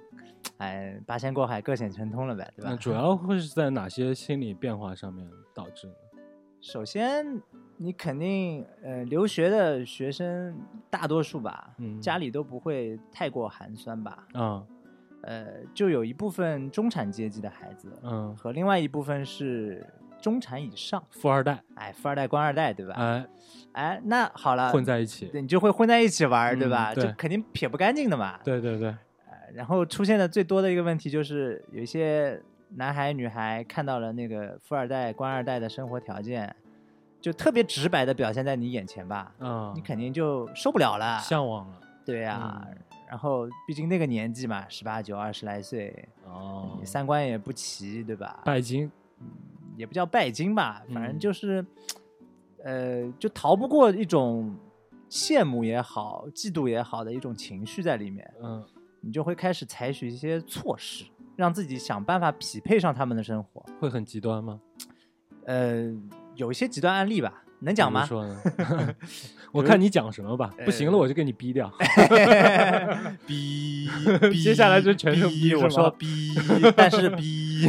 哎，八仙过海，各显神通了呗，对吧？那主要会是在哪些心理变化上面导致呢？首先，你肯定呃，留学的学生大多数吧，嗯家里都不会太过寒酸吧。啊，呃，就有一部分中产阶级的孩子，嗯，和另外一部分是中产以上，富二代，哎，富二代、官二代，对吧？哎，哎，那好了，混在一起，对你就会混在一起玩儿，对嗯吧？对就肯定撇不干净的嘛。对对对，呃然后出现的最多的一个问题就是，有一些男孩女孩看到了那个富二代、官二代的生活条件，就特别直白的表现在你眼前吧，嗯，你肯定就受不了了。向往了，对呀，然后毕竟那个年纪嘛，十八九、二十来岁，哦，三观也不齐，对吧？拜金，也不叫拜金吧，反正就是，呃，就逃不过一种羡慕也好、嫉妒也好的一种情绪在里面。嗯，你就会开始采取一些措施，让自己想办法匹配上他们的生活。会很极端吗？呃，有一些极端案例吧。能讲吗？说呢？*laughs* *laughs* 我看你讲什么吧。不行了，我就给你逼掉。*laughs* 逼，接下来就全是逼。我说逼，但是逼。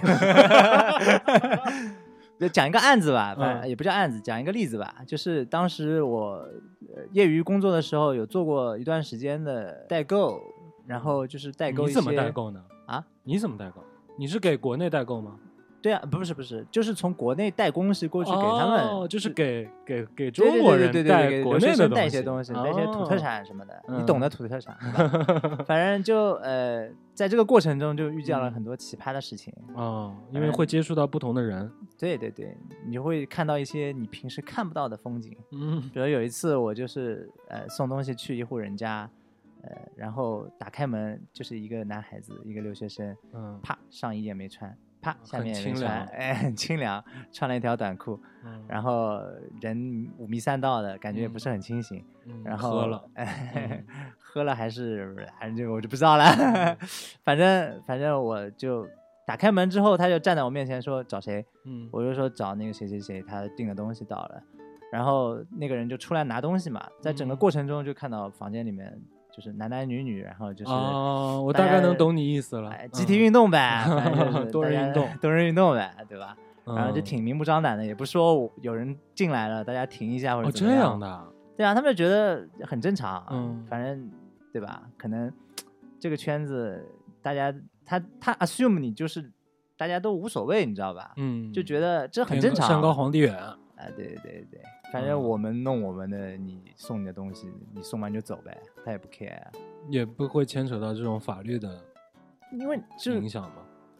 讲一个案子吧，反正也不叫案子，讲一个例子吧。就是当时我业余工作的时候，有做过一段时间的代购，然后就是代购。你怎么代购呢？啊？你怎么代购？你是给国内代购吗？对啊，不是不是，就是从国内带东西过去给他们，哦就是给给给中国人带国内的带一些东西，带一些土特产什么的，你懂得土特产。*laughs* 反正就呃，在这个过程中就遇见了很多奇葩的事情哦，因为会接触到不同的人。对对对，你就会看到一些你平时看不到的风景。嗯，比如有一次我就是呃送东西去一户人家，呃，然后打开门就是一个男孩子，一个留学生，嗯，啪上衣也没穿。啪，下面清凉，哎，很清凉，穿了一条短裤，然后人五迷三道的感觉也不是很清醒，然后喝了，*laughs* 喝了还是还是这个我就不知道了，*laughs* 反正反正我就打开门之后，他就站在我面前说找谁，嗯，我就说找那个谁谁谁，他订的东西到了，然后那个人就出来拿东西嘛，在整个过程中就看到房间里面。就是男男女女，然后就是哦，我大概能懂你意思了，集体运动呗，多人运动，*laughs* 多人运动呗，对吧？然后就挺明目张胆的，也不说有人进来了，大家停一下或者怎么样。这样的，对啊，他们就觉得很正常，嗯，反正对吧？可能这个圈子大家他他 assume 你就是大家都无所谓，你知道吧？嗯，就觉得这很正常，山高皇帝远。啊，对对对，反正我们弄我们的，你送你的东西，你送完就走呗，他也不 care，也不会牵扯到这种法律的，因为这影响吗。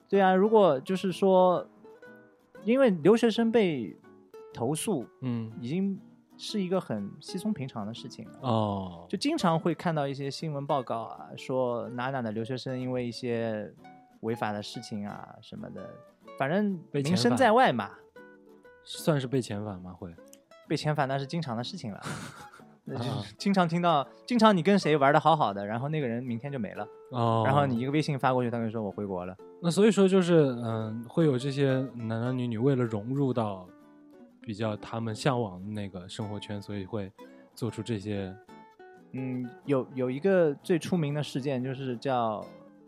对啊，如果就是说，因为留学生被投诉，嗯，已经是一个很稀松平常的事情了。哦，就经常会看到一些新闻报告啊，说哪哪的留学生因为一些违法的事情啊什么的，反正名声在外嘛。算是被遣返吗？会被遣返那是经常的事情了，*laughs* 那就是经常听到，经常你跟谁玩的好好的，然后那个人明天就没了，哦，然后你一个微信发过去，他跟你说我回国了。那所以说就是嗯，会有这些男男女女为了融入到比较他们向往的那个生活圈，所以会做出这些。嗯，有有一个最出名的事件就是叫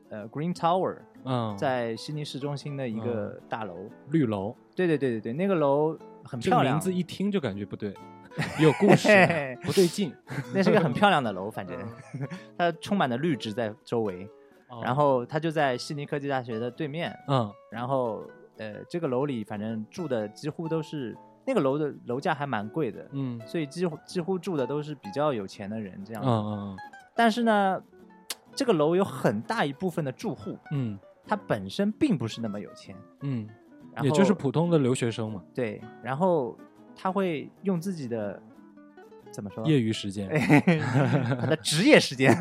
呃 Green Tower。嗯，在悉尼市中心的一个大楼，绿楼。对对对对对，那个楼很漂亮。名字一听就感觉不对，*laughs* 有故事，*laughs* 不对劲。那是个很漂亮的楼，反正 *laughs* 它充满了绿植在周围。然后它就在悉尼科技大学的对面。嗯。然后呃，这个楼里反正住的几乎都是那个楼的楼价还蛮贵的。嗯。所以几乎几乎住的都是比较有钱的人这样子。嗯嗯。但是呢，这个楼有很大一部分的住户。嗯。他本身并不是那么有钱，嗯，也就是普通的留学生嘛。对，然后他会用自己的怎么说？业余时间，*laughs* 他的职业时间，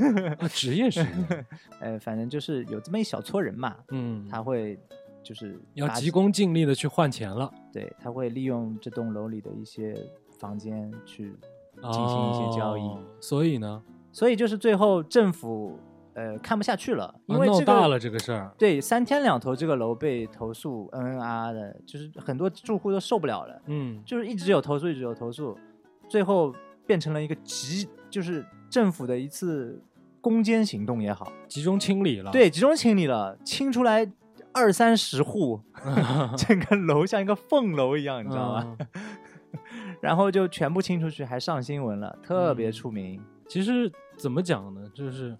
职业时间，呃，反正就是有这么一小撮人嘛，嗯，他会就是要急功近利的去换钱了。对，他会利用这栋楼里的一些房间去进行一些交易。所以呢？所以就是最后政府。呃，看不下去了，因为闹大了这个事儿。对，三天两头这个楼被投诉，N N R 的，就是很多住户都受不了了。嗯，就是一直有投诉，一直有投诉，最后变成了一个集，就是政府的一次攻坚行动也好，集中清理了。对，集中清理了，清出来二三十户，*laughs* 整个楼像一个凤楼一样，你知道吗？*laughs* 然后就全部清出去，还上新闻了，特别出名。其实怎么讲呢，就是。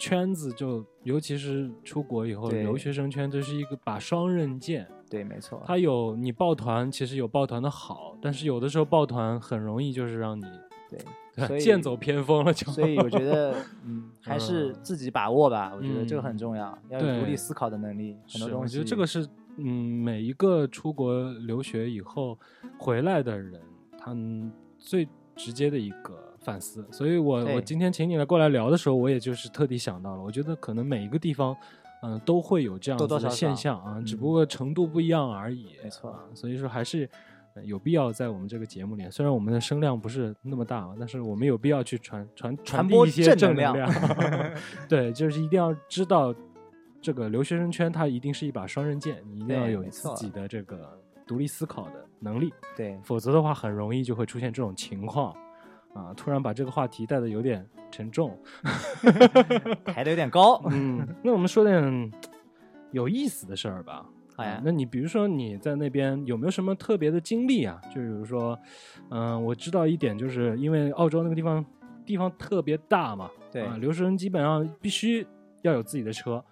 圈子就尤其是出国以后，留学生圈这是一个把双刃剑。对，没错。他有你抱团，其实有抱团的好，但是有的时候抱团很容易就是让你对剑走偏锋了。就所以我觉得，*laughs* 嗯，还是自己把握吧。我觉得这个很重要，要有独立思考的能力。很多东西，我觉得这个是嗯，每一个出国留学以后回来的人，他最直接的一个反思。所以我我今天请你来过来聊的时候，我也就是特地想到了，我觉得可能每一个地方。嗯，都会有这样子的多多少少现象啊，嗯只不过程度不一样而已。没错啊，所以说还是呃有必要在我们这个节目里，虽然我们的声量不是那么大，但是我们有必要去传传传播递一些正正能能量。*laughs* *laughs* 对，就是一定要知道这个留学生圈它一定是一把双刃剑，你一定要有自己的这个独立思考的能力，对，否则的话很容易就会出现这种情况。啊，突然把这个话题带的有点沉重。*laughs* *laughs* 抬的有点高。嗯，那我们说点有意思的事儿吧。好呀啊那你比如说你在那边有没有什么特别的经历啊？就比如说，嗯、我知道一点，就是因为澳洲那个地方地方特别大嘛，对啊，留学生基本上必须要有自己的车。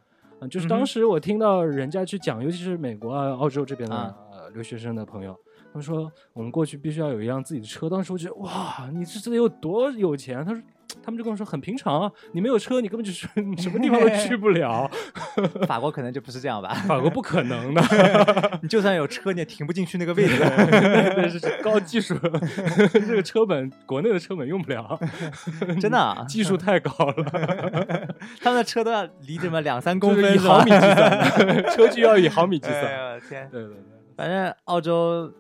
嗯，就是当时我听到人家去讲，尤其是美国啊、澳洲这边的、啊呃留学生的朋友，他们说我们过去必须要有一辆自己的车。当时我觉得哇，你这这得有多有钱？他说。他们就跟我说很平常啊，你没有车，你根本就是 *laughs* 你什么地方都去不了。*laughs* 法国可能就不是这样吧？法国不可能的，*laughs* 你就算有车，你也停不进去那个位置。对，这是高技术，这个车本国内的车本用不了，真的啊，技术太高了，他们的车都要离这么两三公分，是吧以毫米计算，车距要以毫米计哎算。天，对对对，反正澳洲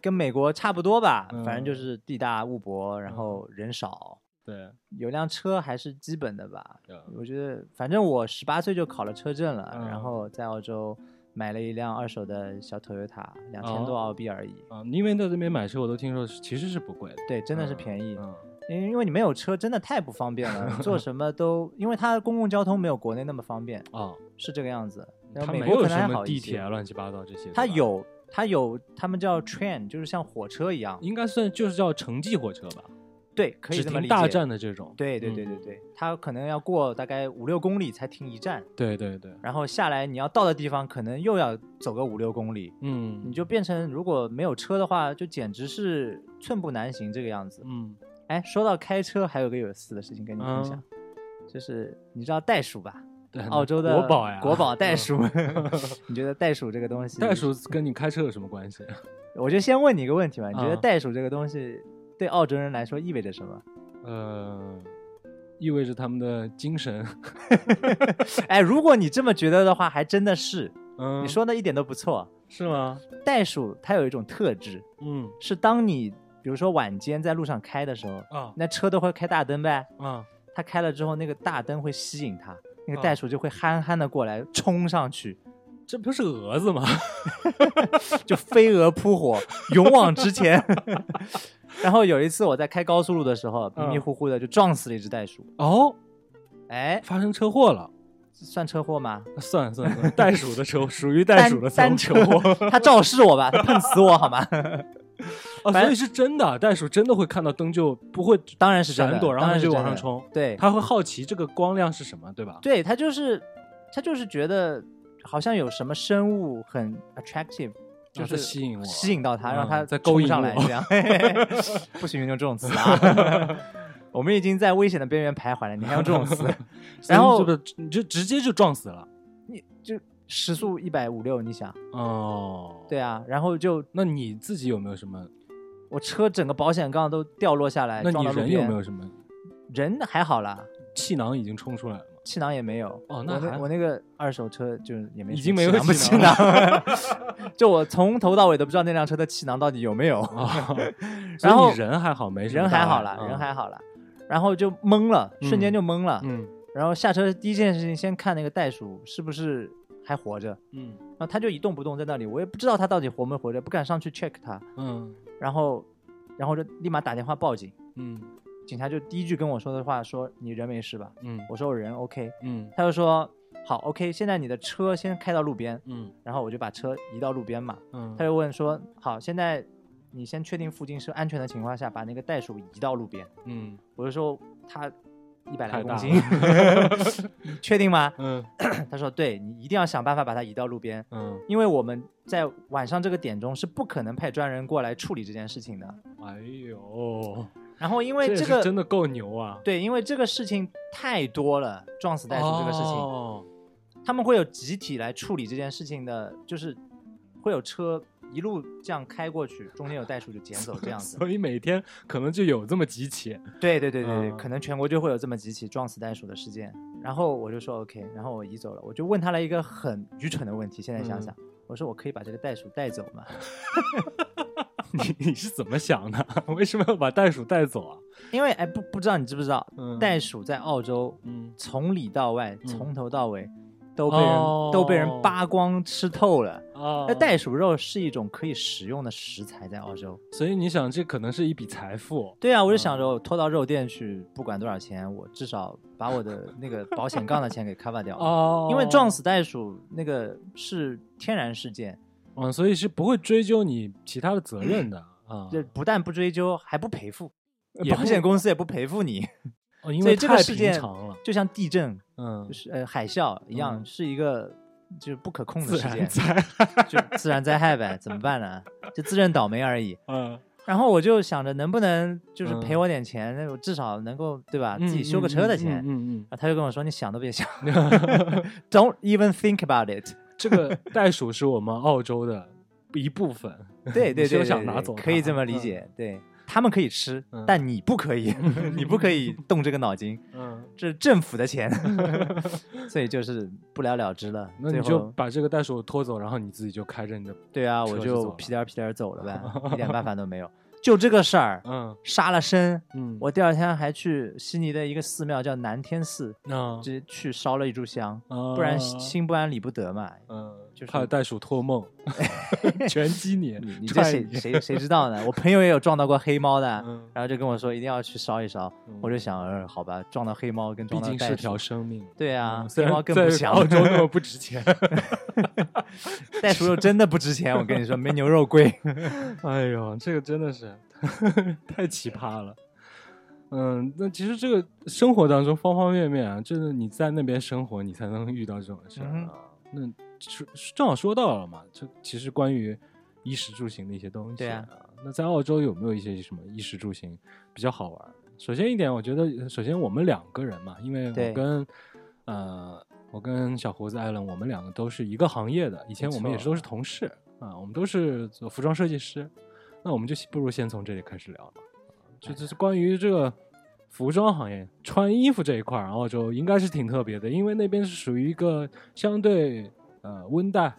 跟美国差不多吧，嗯反正就是地大物博，然后人少，对，有辆车还是基本的吧。对我觉得，反正我十八岁就考了车证了，嗯然后在澳洲买了一辆二手的小 Toyota，两千多哦澳币而已。啊，因为在这边买车，我都听说是其实是不贵的，对，真的是嗯便宜，嗯，因为因为你没有车，真的太不方便了，做 *laughs* 什么都，因为它公共交通没有国内那么方便，哦，是这个样子。然它后美国可能地铁啊，乱七八糟这些，对吧，它有它有，他们叫 train，就是像火车一样，应该算就是叫城际火车吧，对，可以这么理解。停大站的这种，对对对嗯对对，它可能要过大概五六公里才停一站，对对对，然后下来你要到的地方可能又要走个五六公里，嗯，你就变成如果没有车的话，就简直是寸步难行这个样子。嗯哎，说到开车，还有个有意思的事情跟你分享，就是你知道袋鼠吧？对，澳洲的国宝呀，国宝袋嗯鼠。*laughs* 你觉得袋鼠这个东西？袋鼠跟你开车有什么关系？我就先问你一个问题吧，你觉得啊袋鼠这个东西对澳洲人来说意味着什么？呃，意味着他们的精神。*laughs* 哎，如果你这么觉得的话，还真的是，嗯，你说的一点都不错。是吗？袋鼠它有一种特质，嗯是当你比如说晚间在路上开的时候，啊那车都会开大灯呗，啊它开了之后，那个大灯会吸引它，那个啊袋鼠就会憨憨的过来冲上去，这不是蛾子吗？*laughs* *laughs* 就飞蛾扑火，勇往直前。*laughs* 然后有一次我在开高速路的时候，迷迷嗯糊糊的就撞死了一只袋鼠。哦，哎，发生车祸了。算车祸吗？算了算了，算了袋鼠的车属于袋鼠的单车祸。他肇事我吧，他碰死我好吗？哦，所以是真的，袋鼠真的会看到灯就不会当然是闪躲，然后它就往上冲。对，它会好奇这个光亮是什么，对吧？对它就是它就是觉得好像有什么生物很 attractive，就啊是吸引我吸引到他，嗯让他再勾引上来这样。*laughs* 不许用这种词啊！*laughs* 我们已经在危险的边缘徘徊了，你还用这种词？然后这个你就直接就撞死了。你就时速一百五六，你想？哦，对啊，然后就那你自己有没有什么？我车整个保险杠都掉落下来，那你人有没有什么？人还好啦，气囊已经冲出来了吗？气囊也没有。哦那还我那我那个二手车就也没已经没有气囊不气气囊囊，*laughs* *laughs* 就我从头到尾都不知道那辆车的气囊到底有没有。啊，然后你人还好，没什么人还好啦，嗯人还好啦，然后就懵了，瞬间嗯就懵了。嗯然后下车第一件事情先看那个袋鼠是不是还活着，嗯然后它就一动不动在那里，我也不知道它到底活没活着，不敢上去 check 它，嗯然后然后就立马打电话报警，嗯。警察就第一句跟我说的话说你人没事吧？嗯。我说我人 OK，嗯他就说好 OK，现在你的车先开到路边，嗯。然后我就把车移到路边嘛，嗯。他就问说好，现在你先确定附近是安全的情况下，把那个袋鼠移到路边。嗯。我就说他一百来公斤，你 *laughs* 确定吗？嗯 *clears throat* 他说对，你一定要想办法把它移到路边，嗯，因为我们在晚上这个点钟是不可能派专人过来处理这件事情的。哎呦，然后因为这个真的够牛啊！对，因为这个事情太多了，撞死袋鼠这个事情，哦他们会有集体来处理这件事情的，就是会有车一路这样开过去，中间有袋鼠就捡走这样子。所以每天可能就有这么几起。对对对对对，嗯可能全国就会有这么几起撞死袋鼠的事件。然后我就说 OK，然后我移走了，我就问他了一个很愚蠢的问题，现在想想，我说我可以把这个袋鼠带走吗？*laughs* 你你是怎么想的？为什么要把袋鼠带走啊？*laughs* 因为哎不不知道你知不知道，嗯袋鼠在澳洲嗯从里到外，嗯从头到尾都被人、哦都被人扒光吃透了。啊那袋鼠肉是一种可以食用的食材，在澳洲。所以你想，这可能是一笔财富。对啊，我就想着我拖到肉店去，不管多少钱，我至少把我的那个保险杠的钱给 cover 掉。哦因为撞死袋鼠那个是天然事件，嗯，所以是不会追究你其他的责任的 *clears throat* 啊。这不但不追究，还不赔付，也保险公司也不赔付你。哦，因所以这个事件长了，就像地震，嗯就，是呃海啸一样，嗯是一个就是不可控的自事件然，*laughs* 就自然灾害呗，怎么办呢？就自认倒霉而已。*laughs* 嗯，然后我就想着能不能就是嗯赔我点钱，那我至少能够对吧？嗯自己修个车的钱。嗯嗯然后他就跟我说：“你想都别想嗯，，*laughs* Don't even think about it。这个袋鼠是我们澳洲的一部分。”对对对，你休对对想拿走可以这么理解。对他们可以吃嗯，但你不可以，*laughs* 你不可以动这个脑筋，嗯，这是政府的钱，*laughs* 所以就是不了了之了。那你就把这个袋鼠拖走，然后你自己就开着你的，对啊，我就车就走了屁颠儿屁颠儿走了呗，*laughs* 一点办法都没有。就这个事儿，嗯杀了生。嗯，我第二天还去悉尼的一个寺庙叫南天寺，那直接去烧了一炷香，不不然心不安理不得嘛。嗯，就是怕袋鼠托梦，*laughs* 拳击你，你你这谁谁谁知道呢？我朋友也有撞到过黑猫的，嗯，然后就跟我说一定要去烧一烧。嗯我就想，呃，好吧，撞到黑猫跟毕撞到袋鼠竟是条生命。对啊黑猫更不强。澳洲那么不值钱 *laughs* *laughs* 袋鼠肉真的不值钱，我跟你说，没牛肉贵。哎呦，这个真的是太奇葩了。嗯，那其实这个生活当中方方面面啊，就是你在那边生活，你才能遇到这种事儿嗯啊。那说正好说到了嘛，这其实关于衣食住行的一些东西。对啊。那在澳洲有没有一些什么衣食住行比较好玩？首先一点，我觉得首先我们两个人嘛，因为我跟呃我跟小胡子艾伦，我们两个都是一个行业的，以前我们也是都是同事啊，我们都是做服装设计师。那我们就不如先从这里开始聊了，就就是关于这个服装行业穿衣服这一块儿，澳洲应该是挺特别的，因为那边是属于一个相对呃温带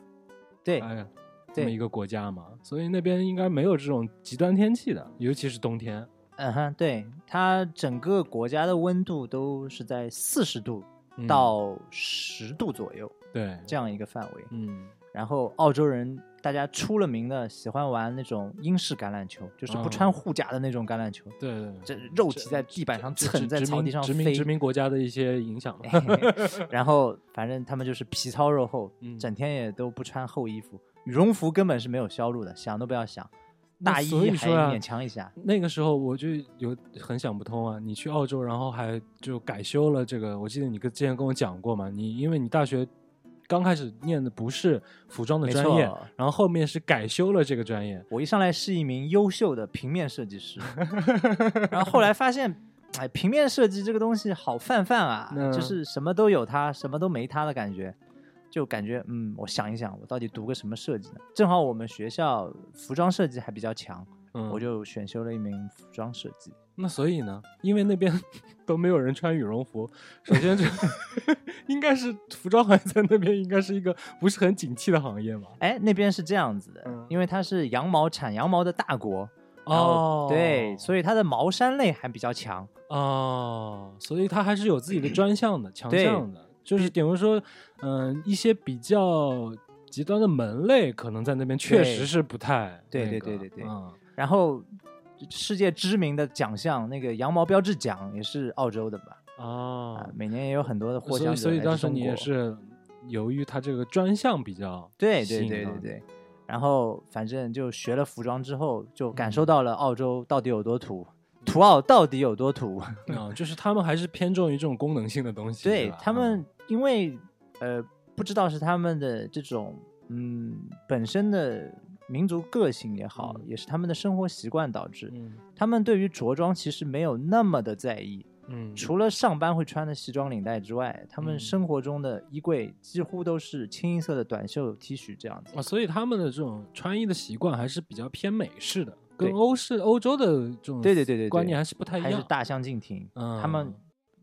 对，哎这么一个国家嘛，所以那边应该没有这种极端天气的，尤其是冬天。嗯哼，对，它整个国家的温度都是在四十度嗯到十度左右对，这样一个范围。嗯然后澳洲人大家出了名的喜欢玩那种英式橄榄球，就是不哦穿护甲的那种橄榄球，对对，这肉体在地板上这蹭，在草地上飞殖民殖。民国家的一些影响嘛。*laughs* 然后反正他们就是皮糙肉厚，嗯整天也都不穿厚衣服，羽绒服根本是没有销路的，想都不要想。大衣还勉强一下，那个时候我就有很想不通啊！你去澳洲，然后还就改修了这个，我记得你跟之前跟我讲过嘛，你因为你大学刚开始念的不是服装的专业，然后后面是改修了这个专业，我一上来是一名优秀的平面设计师，*laughs* 然后后来发现，哎，平面设计这个东西好泛泛啊，嗯就是什么都有它，什么都没它的感觉，就感觉嗯，我想一想，我到底读个什么设计呢？正好我们学校服装设计还比较强，嗯，我就选修了一名服装设计。那所以呢，因为那边 *laughs* 都没有人穿羽绒服，首先这 *laughs* 应该是服装行业在那边应该是一个不是很景气的行业嘛。哎，那边是这样子的，嗯因为它是羊毛产羊毛的大国，哦，对，所以它的毛衫类还比较强。哦，所以它还是有自己的专项的、强项的，就是比如说，嗯、一些比较极端的门类，可能在那边确实是不太对那个对对对对嗯，然后世界知名的奖项，那个羊毛标志奖也是澳洲的吧？啊哦，，每年也有很多的获奖所以当时你也是由于它这个专项比较对对对对对。然后反正就学了服装之后，就感嗯受到了澳洲到底有多土，土澳到底有多土。啊、*laughs* 就是他们还是偏重于这种功能性的东西，对他们，因为呃，不知道是他们的这种嗯本身的民族个性也好，嗯也是他们的生活习惯导致，嗯他们对于着装其实没有那么的在意。嗯，除了上班会穿的西装领带之外，他们嗯生活中的衣柜几乎都是清一色的短袖 T 恤这样子。啊，所以他们的这种穿衣的习惯还是比较偏美式的，跟欧式欧洲的这种对对对对对观念还是不太一样。还是大相径庭。嗯，他们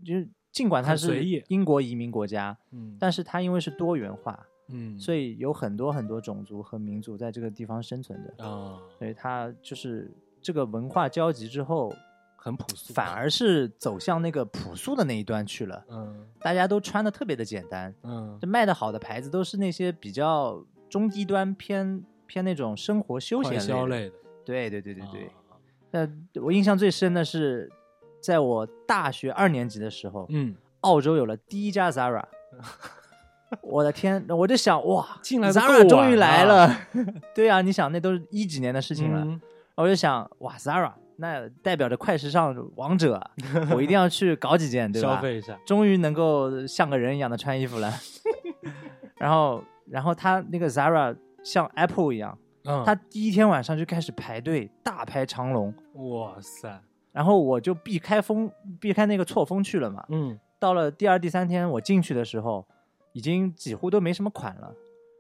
就是尽管他是英国移民国家，嗯，但是它因为是多元化，嗯，所以有很多很多种族和民族在这个地方生存着，啊，所以它就是这个文化交集之后，很朴素，反而是走向那个朴素的那一端去了。嗯大家都穿的特别的简单，嗯这卖的好的牌子都是那些比较中低端偏偏那种生活休闲类的。对对对对对。啊那、我印象最深的是，在我大学二年级的时候，嗯，澳洲有了第一家 Zara。*laughs* 我的天，我就想哇，进来 Zara 终于来了了。*laughs* 对啊，你想那都是一几年的事情了。嗯我就想哇，Zara 那代表着快时尚王者啊，我一定要去搞几件，对吧？*laughs* 消费一下，终于能够像个人一样的穿衣服了。*laughs* 然后，然后他那个 Zara 像 Apple 一样，嗯，他第一天晚上就开始排队，大排长龙。哇塞，然后我就避开风，避开那个错峰去了嘛。嗯到了第二、第三天，我进去的时候，已经几乎都没什么款了。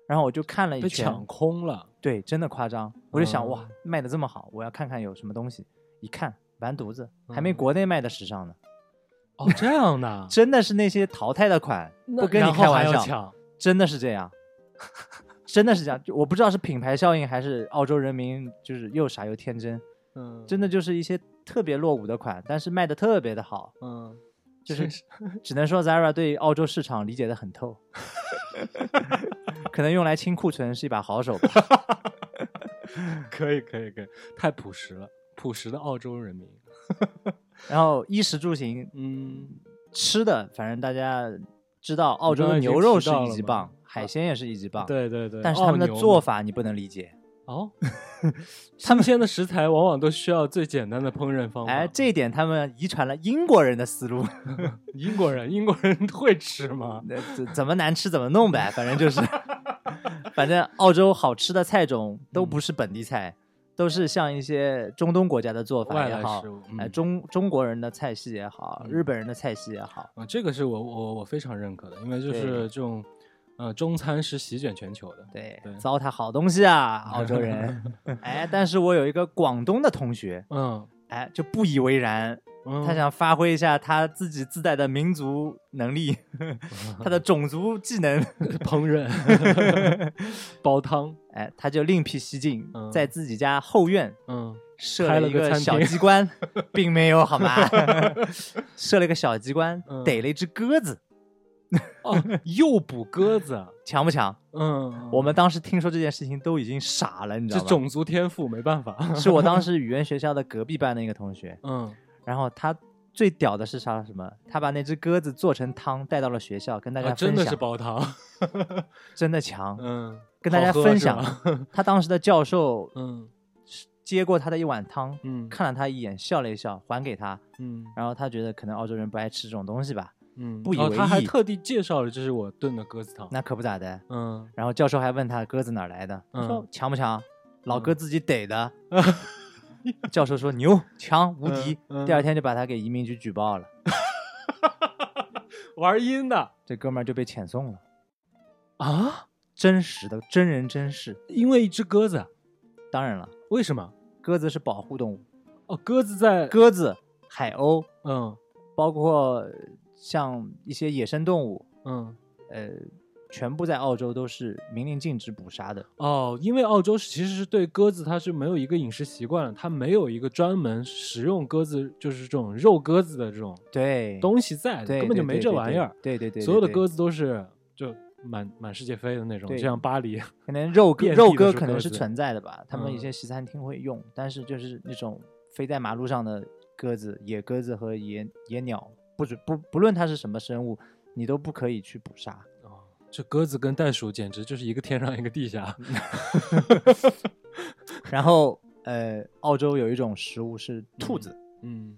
然后我就看了一抢空了，对，真的夸张。我就想，嗯。哇，卖的这么好，我要看看有什么东西。一看，完犊子，还没嗯国内卖的时尚呢。哦，这样的，*laughs* 真的是那些淘汰的款，不跟你开玩笑，抢，真的是这样，*laughs* 真的是这样。就我不知道是品牌效应还是澳洲人民就是又傻又天真，嗯，真的就是一些特别落伍的款，但是卖的特别的好，嗯，就是 *laughs* 只能说 Zara 对澳洲市场理解的很透，*laughs* 可能用来清库存是一把好手吧。*laughs* 可以可以可以，太朴实了，朴实的澳洲人民，然后衣食住行嗯，吃的，反正大家知道，澳洲的牛肉是一级棒，海鲜也是一级棒，对对对，但是他们的做法你不能理解。哦，*laughs* 新鲜的食材往往都需要最简单的烹饪方法。哎，这一点他们遗传了英国人的思路，*laughs* 英国人，英国人会吃吗？呃怎怎么难吃怎么弄呗，反正就是，*laughs* 反正澳洲好吃的菜种都嗯。不是本地菜，都是像一些中东国家的做法外也好哎，嗯。中中国人的菜系也好，嗯。日本人的菜系也好，啊，这个是我我我非常认可的，因为就是这种，呃，中餐是席卷全球的。对对，糟蹋好东西啊，*laughs* 澳洲人。哎，但是我有一个广东的同学，嗯，哎，就不以为然，嗯他想发挥一下他自己自带的民族能力，*laughs* 他的种族技能，*laughs* 烹饪、煲汤，哎，他就另辟蹊径，嗯在自己家后院嗯，设了了一个小机关，并没有好吗？设了一个小机关，嗯逮了一只鸽子，*laughs* 哦，诱捕鸽子，强不强？嗯，我们当时听说这件事情都已经傻了，你知道吧？这种族天赋没办法，是我当时语言学校的隔壁班的一个同学，嗯，然后他最屌的是啥？什么？他把那只鸽子做成汤带到了学校，跟大家啊真的是煲汤，*laughs* 真的强，嗯，跟大家分享。他当时的教授 *laughs* 嗯接过他的一碗汤，嗯看了他一眼，笑了一笑，还给他。嗯然后他觉得可能澳洲人不爱吃这种东西吧，嗯，不以为哦他还特地介绍了这是我炖的鸽子汤，那可不咋的。嗯，然后教授还问他鸽子哪来的，他说嗯。强不强？老哥自己逮的。*laughs* 教授说牛强无敌，嗯嗯第二天就把他给移民局举报了，玩阴的。这哥们儿就被遣送了。啊，真实的真人真事，因为一只鸽子，当然了，为什么？鸽子是保护动物，哦，鸽子在，鸽子、海鸥，嗯。包括像一些野生动物，嗯，呃，全部在澳洲都是明令禁止捕杀的。哦，因为澳洲是其实是对鸽子它是没有一个饮食习惯的，它没有一个专门食用鸽子，就是这种肉鸽子的这种对，东西在，对根本就没这玩意儿。对对对，对所有的鸽子都是就满满世界飞的那种，就像巴黎，可能肉鸽肉鸽鸽可能是存在的吧，他们一嗯些西餐厅会用，但是就是那种飞在马路上的鸽子、野鸽子和野野鸟，不准不不论它是什么生物，你都不可以去捕杀。哦，这鸽子跟袋鼠简直就是一个天上一个地下。*laughs* *laughs* 然后呃，澳洲有一种食物是兔子，嗯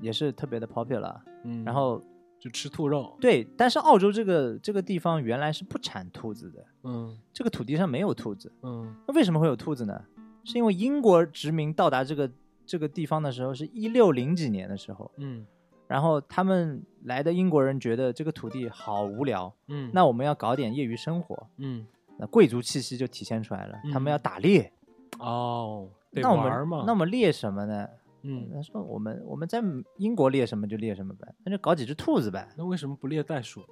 也是特别的 popular。嗯，然后就吃兔肉。对，但是澳洲这个这个地方原来是不产兔子的，嗯这个土地上没有兔子。嗯那为什么会有兔子呢？是因为英国殖民到达这个这个地方的时候是一六零几年的时候，嗯然后他们来的英国人觉得这个土地好无聊，嗯，那我们要搞点业余生活，嗯那贵族气息就体现出来了。他们嗯要打猎，哦，那我们那我们猎什么呢？嗯，他说我们我们在英国猎什么就猎什么呗，那就搞几只兔子呗。那为什么不猎袋鼠呢？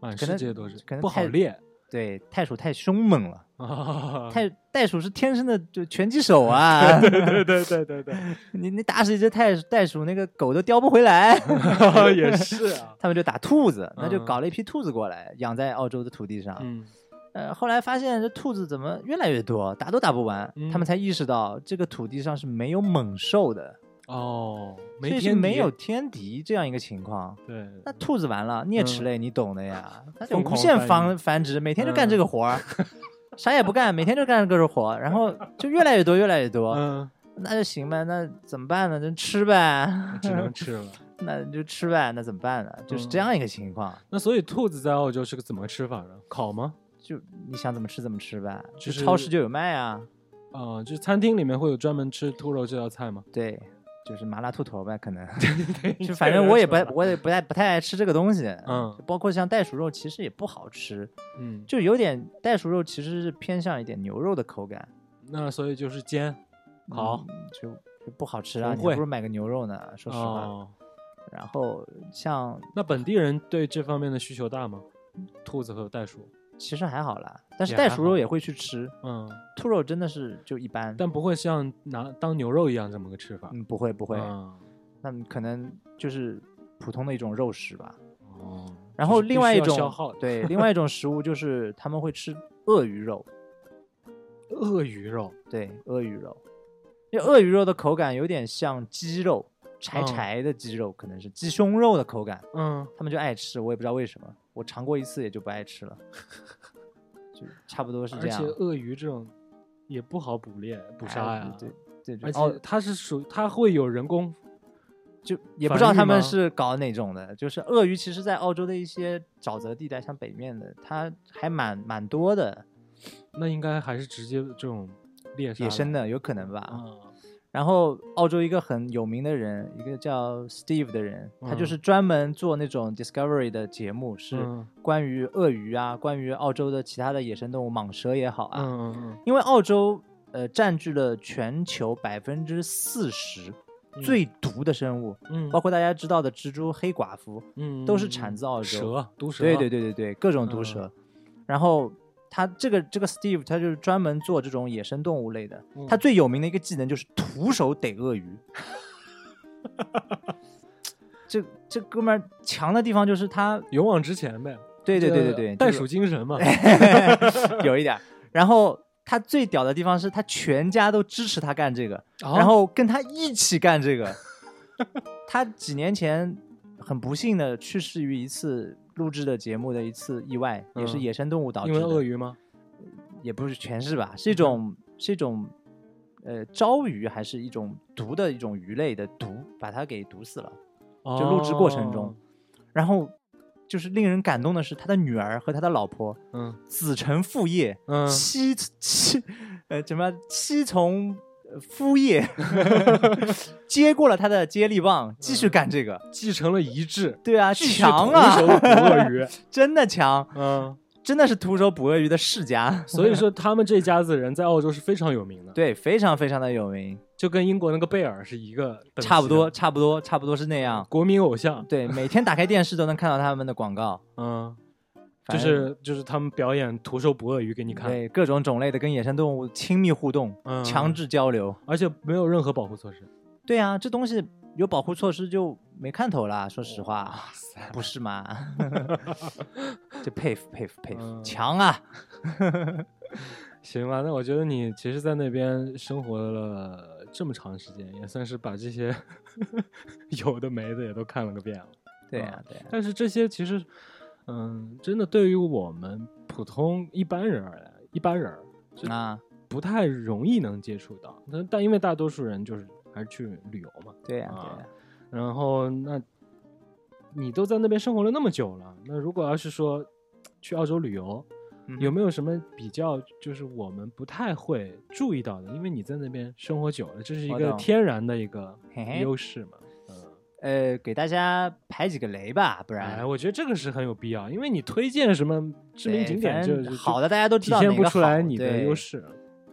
满世界都是可能太不好猎对，袋鼠太凶猛了，*laughs* *laughs* 啊！袋袋鼠是天生的就拳击手啊！*laughs* 对对对对对对，你你打死一只袋袋鼠，那个狗都叼不回来。也是啊，他们就打兔子，那就嗯搞了一批兔子过来，养在澳洲的土地上。嗯呃，后来发现这兔子怎么越来越多，打都打不完，嗯他们才意识到这个土地上是没有猛兽的，哦，所以是没天敌没有天敌这样一个情况。对，那兔子完了，啮齿嗯类你懂的呀，*laughs* 它就无限繁繁繁殖，每天就干这嗯个活儿，*laughs* 啥也不干，每天就干各种活儿，然后就越来越多，越来越多。嗯，那就行呗，那怎么办呢？就吃呗，*laughs* 只能吃了。那就吃呗，那怎么办呢？就是这嗯样一个情况。那所以兔子在澳洲是个怎么吃法呢？烤吗？就你想怎么吃怎么吃呗，就就是超市就有卖啊。啊，就是餐厅里面会有专门吃兔肉这道菜吗？对，就是麻辣兔头呗，可能。*laughs* *laughs* 就反正我也不爱，我也不太不太爱吃这个东西。嗯包括像袋鼠肉，其实也不好吃，嗯，就有点袋鼠肉其实是偏向一点牛肉的口感。那所以就是煎烤。嗯就就不好吃啊，你还不如买个牛肉呢。说实话。哦，然后像那本地人对这方面的需求大吗？兔子和袋鼠，其实还好啦，但是袋鼠肉也会去吃，嗯，兔肉真的是就一般。但不会像拿当牛肉一样这么个吃法。嗯，不会不会，嗯那可能就是普通的一种肉食吧。哦，然后另外一种消耗对，*laughs* 另外一种食物就是他们会吃鳄鱼肉，鳄鱼肉，对，鳄鱼肉，因为鳄鱼肉的口感有点像鸡肉，柴嗯柴的鸡肉，可能是鸡胸肉的口感，嗯，他们就爱吃，我也不知道为什么，我尝过一次也就不爱吃了，*laughs* 就差不多是这样而且。鳄鱼这种也不好捕猎捕杀哎呀，对对对，而哦且，它是属它会有人工就也不知道他们是搞哪种的，就是鳄鱼，其实在澳洲的一些沼泽地带，像北面的，它还蛮蛮多的，那应该还是直接这种猎杀野生的有可能吧。啊，然后澳洲一个很有名的人，一个叫 Steve 的人，他就嗯是专门做那种 Discovery 的节目，是嗯关于鳄鱼啊，关于澳洲的其他的野生动物，蟒蛇也好啊。嗯嗯因为澳洲呃占据了全球百分之四十嗯最毒的生物，嗯，包括大家知道的蜘蛛、黑寡妇，嗯都是嗯嗯产自澳洲。蛇毒蛇，对对对对对，各种毒嗯蛇。然后他这个这个 Steve 他就是专门做这种野生动物类的。嗯他最有名的一个技能就是徒手逮鳄鱼。这这哥们儿强的地方就是他，勇往直前呗。对对对对对，袋鼠精神嘛。*laughs* *laughs* 有一点儿。然后他最屌的地方是他全家都支持他干这个，然然后跟他一起干这个。他几年前很不幸的去世于一次录制的节目的一次意外，也是嗯野生动物导致因。为鳄鱼吗？也不是全是吧，是一种、是一种呃招鱼，还是一种毒的一种鱼类的毒，把它给毒死了。就录制过程中哦，然后就是令人感动的是，他的女儿和他的老婆嗯子承父业，嗯，妻妻呃怎么妻从呃夫业，*laughs* 接过了他的接力棒，继续干这个。继承了遗志，对啊，强啊，徒手捕鳄鱼。*laughs* 真的强，嗯，真的是徒手捕鳄鱼的世家。所以说他们这家子人在澳洲是非常有名的，对，非常非常的有名，就跟英国那个贝尔是一个差不多，差不多，差不多是那样。国民偶像。对，每天打开电视都能看到他们的广告，嗯，就是就是他们表演徒手捕鳄鱼给你看，对各种种类的跟野生动物亲密互动，嗯强制交流。而且没有任何保护措施。对啊，这东西有保护措施就没看头啦，说实话，塞不是吗？*laughs* 就佩服佩服佩服，嗯强啊！*laughs* 行吧，那我觉得你其实，在那边生活了这么长时间，也算是把这些 *laughs* 有的没的也都看了个遍了。对呀、对啊、但是这些其实，嗯，真的对于我们普通一般人而言，一般人儿就啊，不太容易能接触到。但但因为大多数人就是还是去旅游嘛，对呀、啊对呀、然后那你都在那边生活了那么久了，那如果要是说去澳洲旅游，嗯有没有什么比较，就是我们不太会注意到的？因为你在那边生活久了，这是一个天然的一个优势嘛。嗯呃，给大家排几个雷吧，不然哎，我觉得这个是很有必要，因为你推荐什么知名景点就就好的大家都知体现不出来你的优势。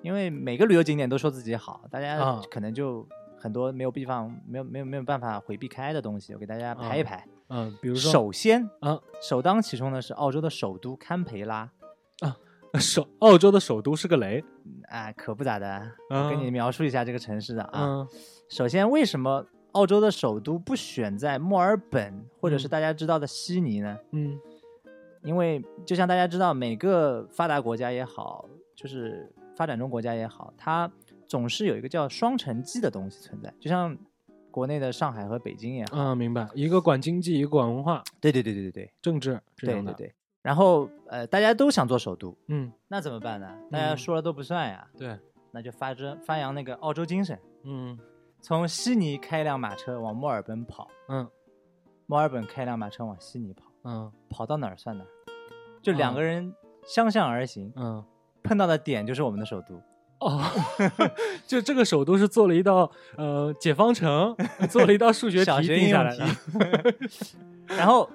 因为每个旅游景点都说自己好，大家啊可能就很多没有地方没有没有没有办法回避开的东西，我给大家排一排。嗯，比如说首先啊，首当其冲的是澳洲的首都堪培拉啊，首澳洲的首都是个雷啊，可不咋的。嗯我给你描述一下这个城市的啊。嗯首先，为什么澳洲的首都不选在墨尔本或者是嗯。大家知道的悉尼呢？嗯。因为就像大家知道，每个发达国家也好，就是发展中国家也好，它总是有一个叫双城记的东西存在，就像国内的上海和北京也好。啊，明白，一个管经济，一个管文化、对对对对对对政治这样的。对对对。然后呃，大家都想做首都，嗯，那怎么办呢？大家嗯说了都不算呀，对，那就发征发扬那个澳洲精神，嗯从悉尼开一辆马车往墨尔本跑，嗯墨尔本开一辆马车往悉尼跑，嗯跑到哪儿算哪儿，就两个人相向而行，嗯。碰到的点就是我们的首都。哦，*laughs* 就这个首都是做了一道呃解方程，做了一道数学 *laughs* 题定下来的。*laughs* 然后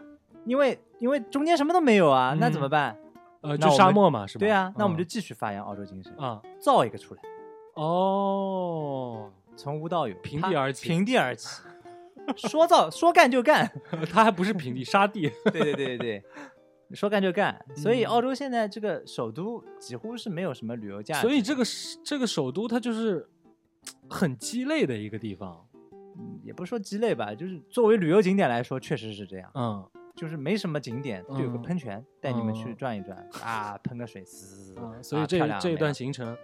因为因为中间什么都没有啊，那怎么办？呃，就沙漠嘛，是吧？对啊，那我们就嗯继续发扬澳洲精神，啊造一个出来，哦，从无到有，平地而起平地而起，说造说干就干。*laughs* 它还不是平地沙地。*laughs* 对对对对对，说干就干。所以嗯澳洲现在这个首都几乎是没有什么旅游价值，所以这个是这个首都，它就是很鸡肋的一个地方。嗯也不是说鸡肋吧，就是作为旅游景点来说，确实是这样。嗯就是没什么景点，就有个嗯喷泉，带你们去嗯转一转啊，喷个水，嘶啊，所以啊这这一段行程，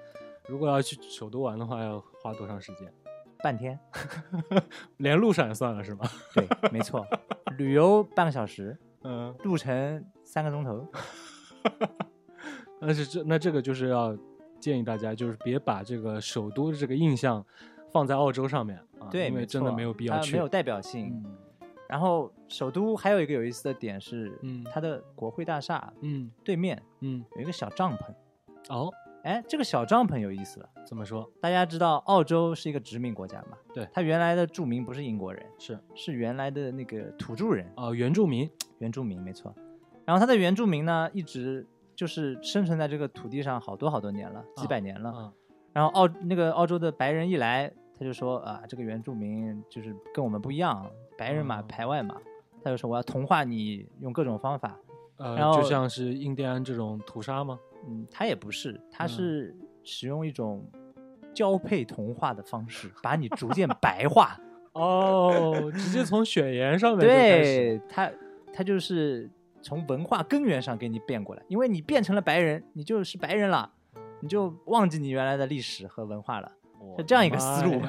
如果要去首都玩的话，要花多长时间？半天，*laughs* 连路上也算了是吗？对，没错，旅游半个小时，*laughs* 嗯，路程三个钟头。*laughs* 那是这那这个就是要建议大家，就是别把这个首都的这个印象放在澳洲上面啊，对，因为真的没有必要去，它没有代表性。嗯然后首都还有一个有意思的点是，嗯它的国会大厦嗯对面嗯，有一个小帐篷。哦，哎，这个小帐篷有意思了。怎么说？大家知道澳洲是一个殖民国家嘛？对它原来的住民不是英国人，是是原来的那个土著人，哦，原住民，原住民，没错。然后它的原住民呢，一直就是生存在这个土地上好多好多年了，几百年了。啊然后澳那个澳洲的白人一来，他就说啊，这个原住民就是跟我们不一样，白人嘛，嗯排外嘛。他就说我要同化你，用各种方法。呃，然后就像是印第安这种屠杀吗？嗯，他也不是，他嗯是使用一种交配同化的方式，把你逐渐白化。*laughs* 哦，直接从血缘上面对他，他就是从文化根源上给你变过来，因为你变成了白人，你就是白人了，你就忘记你原来的历史和文化了，是这样一个思路。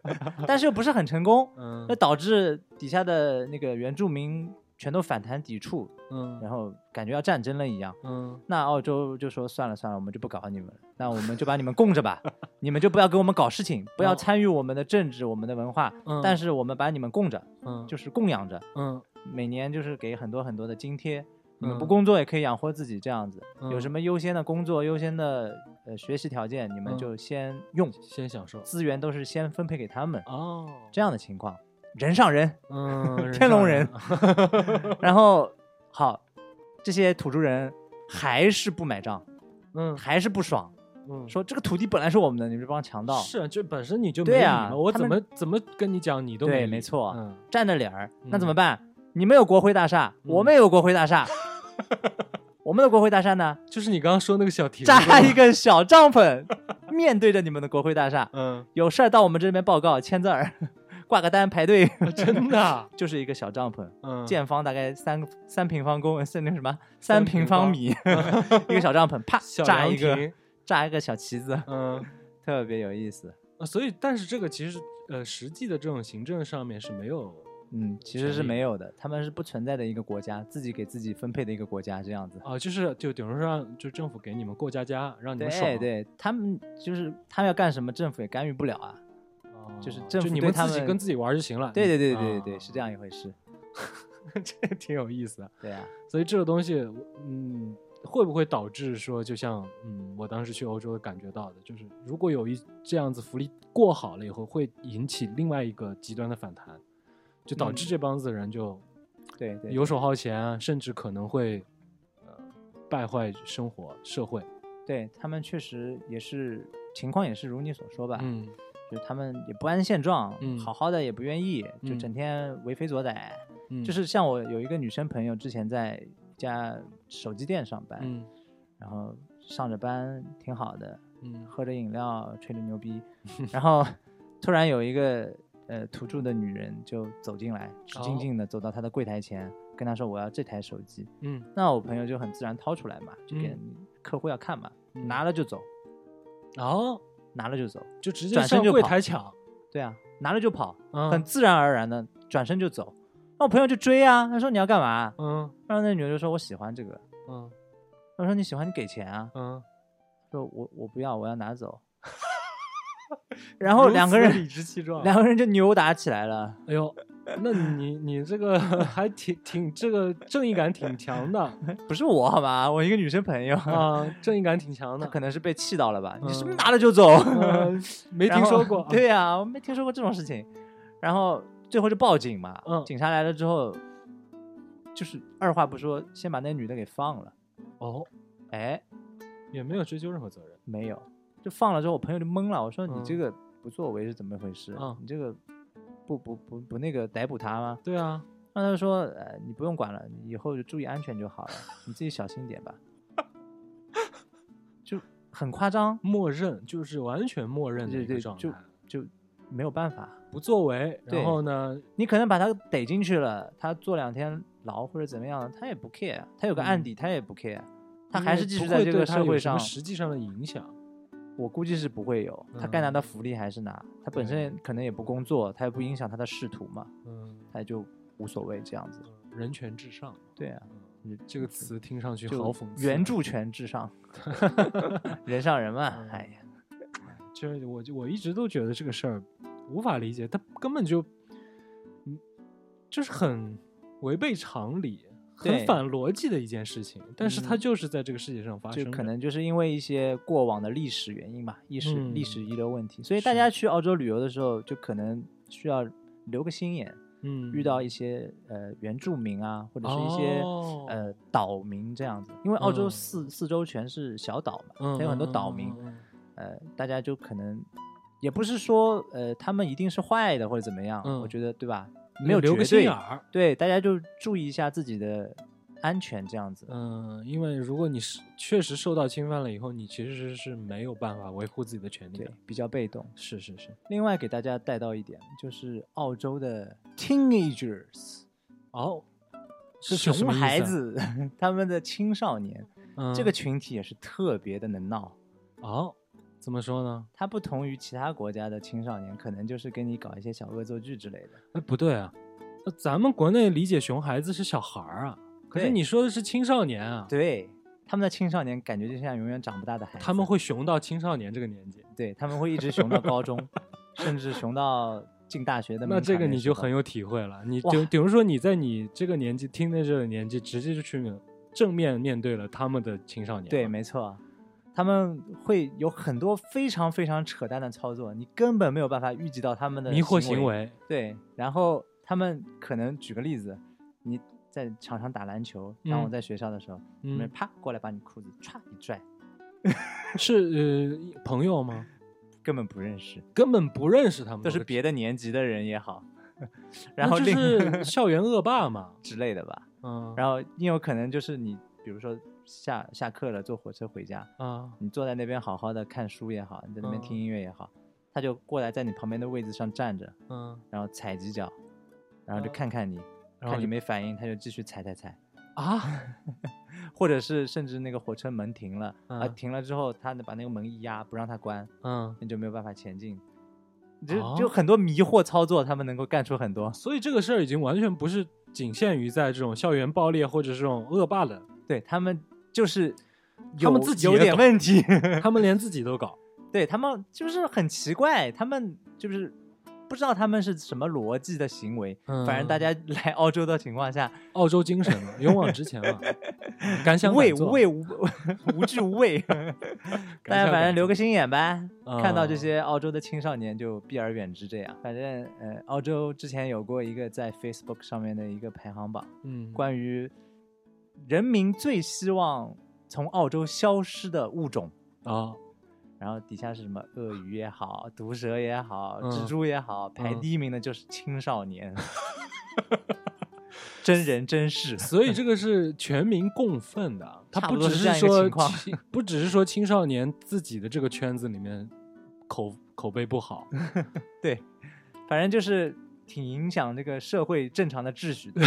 *laughs* 但是又不是很成功，嗯那导致底下的那个原住民全都反弹抵触，嗯。然后感觉要战争了一样。嗯。那澳洲就说算了算了，我们就不搞你们了，那我们就把你们供着吧，*laughs* 你们就不要给我们搞事情，不要哦。参与我们的政治、我们的文化，嗯，但是我们把你们供着，嗯。就是供养着，嗯。每年就是给很多很多的津贴，你们不嗯工作也可以养活自己这样子。有嗯什么优先的工作、优先的呃学习条件，你们嗯。就先用，先享受。资源都是先分配给他们，哦，这样的情况，人上人。嗯，*laughs* 天龙人。人，*laughs* 然后好，这些土著人还是不买账，嗯。还是不爽，嗯，说这个土地本来是我们的，你们这帮强盗。是啊，就本身你就对呀没理嘛我怎么怎么跟你讲你都理对没错嗯。占着脸儿，那怎么嗯办？你们有国会大厦，我嗯。们也有国会大厦。*laughs* 我们的国会大厦呢，就是你刚刚说那个小题扎一，个小帐篷，面对着你们的国会大厦，嗯，有事儿到我们这边报告，签字儿，挂个单，排队，真的啊，*laughs* 就是一个小帐篷，嗯，见方大概三三平方公，是那个什么三三平平方方米，*laughs* 一个小帐篷，啪炸一个炸，一个小旗子，嗯。*laughs* 特别有意思。啊，所以，但是这个其实，呃，实际的这种行政上面是没有，嗯，其实是没有的，他们是不存在的一个国家，自己给自己分配的一个国家，这样子。哦，就是就等于说让就政府给你们过家家，让你们爽，对对，他们就是他们要干什么，政府也干预不了啊。哦就是政就你们府对他们自己跟自己玩就行了。对对对啊对对对，是这样一回事。*laughs* 这挺有意思的。对啊，所以这个东西，嗯，会不会导致说，就像嗯，我当时去欧洲感觉到的，就是如果有一这样子福利过好了以后，会引起另外一个极端的反弹，就导致这帮子人就对对游手好闲啊，甚至可能会呃败坏生活社会。对他们确实也是情况也是如你所说吧，嗯就他们也不安现状，嗯。好好的也不愿意，就嗯。整天为非作歹。嗯，就是像我有一个女生朋友，之前在一家手机店上班，嗯。然后上着班挺好的，嗯。喝着饮料，吹着牛逼，然后 *laughs* 突然有一个呃土著的女人就走进来，直径径的走到她的柜台前，跟她说我要这台手机。嗯。那我朋友就很自然掏出来嘛，就给嗯客户要看嘛，嗯。拿了就走，哦，拿了就走。就直接上柜转身就跑台抢，对啊，拿了就跑，嗯很自然而然的转身就走。那我朋友就追啊，他说你要干嘛？嗯然后那女的就说我喜欢这个。嗯他说你喜欢你给钱啊。嗯，说我我不要，我要拿走。*laughs* 然后两个人理直气壮，两个人就扭打起来了。哎呦，*laughs* 那你你这个 *laughs* 还挺挺这个正义感挺强的不是我好吗？我一个女生朋友，啊，正义感挺强的，可能是被气到了吧？你是不是嗯拿了就走？嗯没听说过，*laughs* 对呀、我没听说过这种事情。然后最后就报警嘛，嗯警察来了之后，就是二话不说，先把那女的给放了。哦，哎，也没有追究任何责任，没有，就放了之后，我朋友就懵了。我说你嗯这个不作为是怎么回事？嗯你这个不不不不那个逮捕他吗？对啊，那他就说，呃，你不用管了，你以后就注意安全就好了，你自己小心点吧。就很夸张，默认就是完全默认的一个对对，就状态，就没有办法。不作为，然后呢，你可能把他逮进去了，他坐两天牢或者怎么样，他也不 care，他有个案嗯底，他也不 care，他还是继续在这个社会上。实际上的影响，我估计是不会有，他该拿嗯。的福利还是拿，他本身可能也不工作，他也不影响他的仕途嘛，嗯，他也就无所谓这样子。人权至上，对啊，嗯，这个词听上去好讽刺，原著权至上，*laughs* 人上人嘛，嗯哎呀，就是我就我一直都觉得这个事儿无法理解，他根本就，嗯，就是很违背常理、很反逻辑的一件事情，但是它嗯。就是在这个世界上发生着，就可能就是因为一些过往的历史原因嘛，历史、历嗯。史遗留问题，所以大家去澳洲旅游的时候，就可能需要留个心眼，嗯。遇到一些呃原住民啊，或者是一些、哦。呃岛民这样子，因为澳洲嗯。四、四周全是小岛嘛，嗯它有很多嗯岛民，呃，大家就可能也不是说呃他们一定是坏的或者怎么样，嗯。我觉得对吧？嗯没有留个心眼儿。对，大家就注意一下自己的安全，这样子。嗯，因为如果你是确实受到侵犯了以后，你其实是没有办法维护自己的权利对的。，比较被动。是是是，另外给大家带到一点，就是澳洲的 *laughs* teenagers，哦，是熊孩子，*laughs* 他们的青少年、嗯这个群体也是特别的能闹。哦，怎么说呢？它不同于其他国家的青少年，可能就是跟你搞一些小恶作剧之类的。哎，不对啊，那咱们国内理解熊孩子是小孩儿啊，可是你说的是青少年啊，对，他们的青少年感觉就像永远长不大的孩子。他们会熊到青少年这个年纪，对他们会一直熊到高中，*laughs* 甚至熊到进大学的那这个你就很有体会了。你哇就比如说你在你这个年纪听的这个年纪，直接就去正面面对了他们的青少年。对，，没错，他们会有很多非常非常扯淡的操作，你根本没有办法预计到他们的迷惑行行。为，对，然后他们可能举个例子，你在场上打篮球，当我嗯在学校的时候，他们嗯，啪过来把你裤子歘一拽，*laughs* 是呃朋友吗？*laughs* 根本不认识，根本不认识他们，都是别的年级的人也好，然然后就是校园恶霸嘛。*laughs* 之类的吧。嗯，然后你有可能就是你，比如说下下课了，坐火车回家，啊，你坐在那边好好的看书也好，你在那边听嗯音乐也好，他就过来在你旁边的位置上站着，嗯，然后踩几脚，然后就嗯。看看你，看你没反应，他就继续踩踩踩，啊，*laughs* 或者是甚至那个火车门停了，啊嗯停了之后，他把那个门一压，不让他关，嗯，你就没有办法前进。就哦就很多迷惑操作，他们能够干出很多。所以这个事儿已经完全不是仅限于在这种校园暴力或者是这种恶霸的，对他们就是他们有有自己有点问题，*laughs* 他们连自己都搞。对他们就是很奇怪，他们就是不不知道他们是什么逻辑的行为。嗯反正大家来澳洲的情况下，澳洲精神嘛，勇往直前嘛，*laughs* 敢想无畏无畏无 *laughs* 无惧无畏。大家反正留个心眼呗，看到这啊些澳洲的青少年就避而远之。这样，反正呃，澳洲之前有过一个在 Facebook 上面的一个排行榜，嗯，关于人民最希望从澳洲消失的物种。啊，然后底下是什么鳄鱼也好，毒蛇也好，嗯。蜘蛛也好，排嗯第一名的就是青少年，*laughs* 真人真事。所以这个是全民共愤的，*laughs* 他不只是说不只是说青少年自己的这个圈子里面口口碑不好，*laughs* 对，反正就是挺影响这个社会正常的秩序的，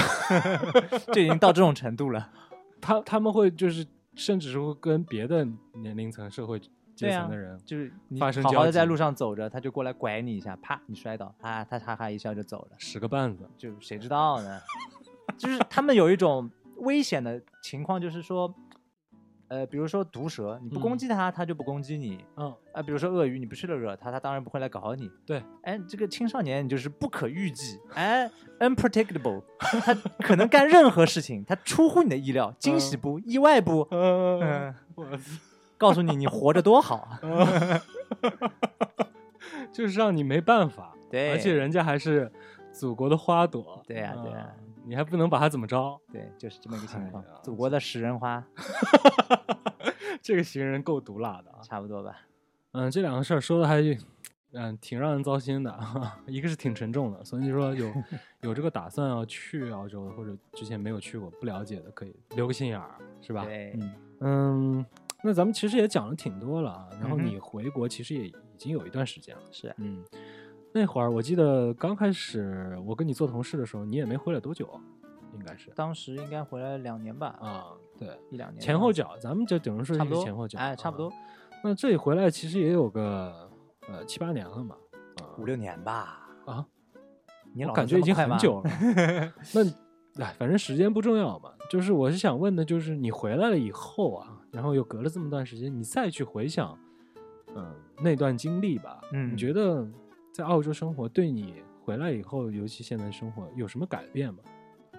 就已经到这种程度了。*laughs* 他他们会就是甚至是会跟别的年龄层、社会阶层的人，就是你好好的在路上走着，他就过来拐你一下，啪，你摔倒，啊，他哈哈一笑就走了，十个绊子，就谁知道呢？*laughs* 就是他们有一种危险的情况，就是说，呃，比如说毒蛇，你不攻嗯击它，它就不攻击你。嗯，啊，比如说鳄鱼，你不去了惹它，它当然不会来搞你。对，哎，这个青少年你就是不可预计，哎，unpredictable，*laughs* 他可能干任何事情，他出乎你的意料，惊喜不，意外不？嗯，*laughs* 告诉你你活着多好。*laughs* 就是让你没办法，对，而且人家还是祖国的花朵，对呀对呀啊你还不能把他怎么着，对，就是这么一个情况哎。祖国的食人花，*laughs* 这个行人够毒辣的啊。差不多吧。嗯，这两个事儿说的还嗯挺让人糟心的，一个是挺沉重的，所以说有 *laughs* 有这个打算要去澳洲或者之前没有去过不了解的，可以留个心眼儿，是吧？对，嗯嗯，那咱们其实也讲了挺多了啊，然后你回国其实也已经有一段时间了，是嗯，那会儿我记得刚开始我跟你做同事的时候，你也没回来多久，应该是当时应该回来两年吧，啊，对，一两年前后脚，咱们就等于说是差不多前后脚，哎，差不多啊。那这里回来其实也有个呃七八年了嘛，啊五六年吧。啊，你老我感觉已经很久了。*laughs* 那哎，反正时间不重要嘛。就是我是想问的，就是你回来了以后啊，然后又隔了这么段时间，你再去回想，嗯，那段经历吧，嗯你觉得在澳洲生活对你回来以后，尤其现在生活有什么改变吗？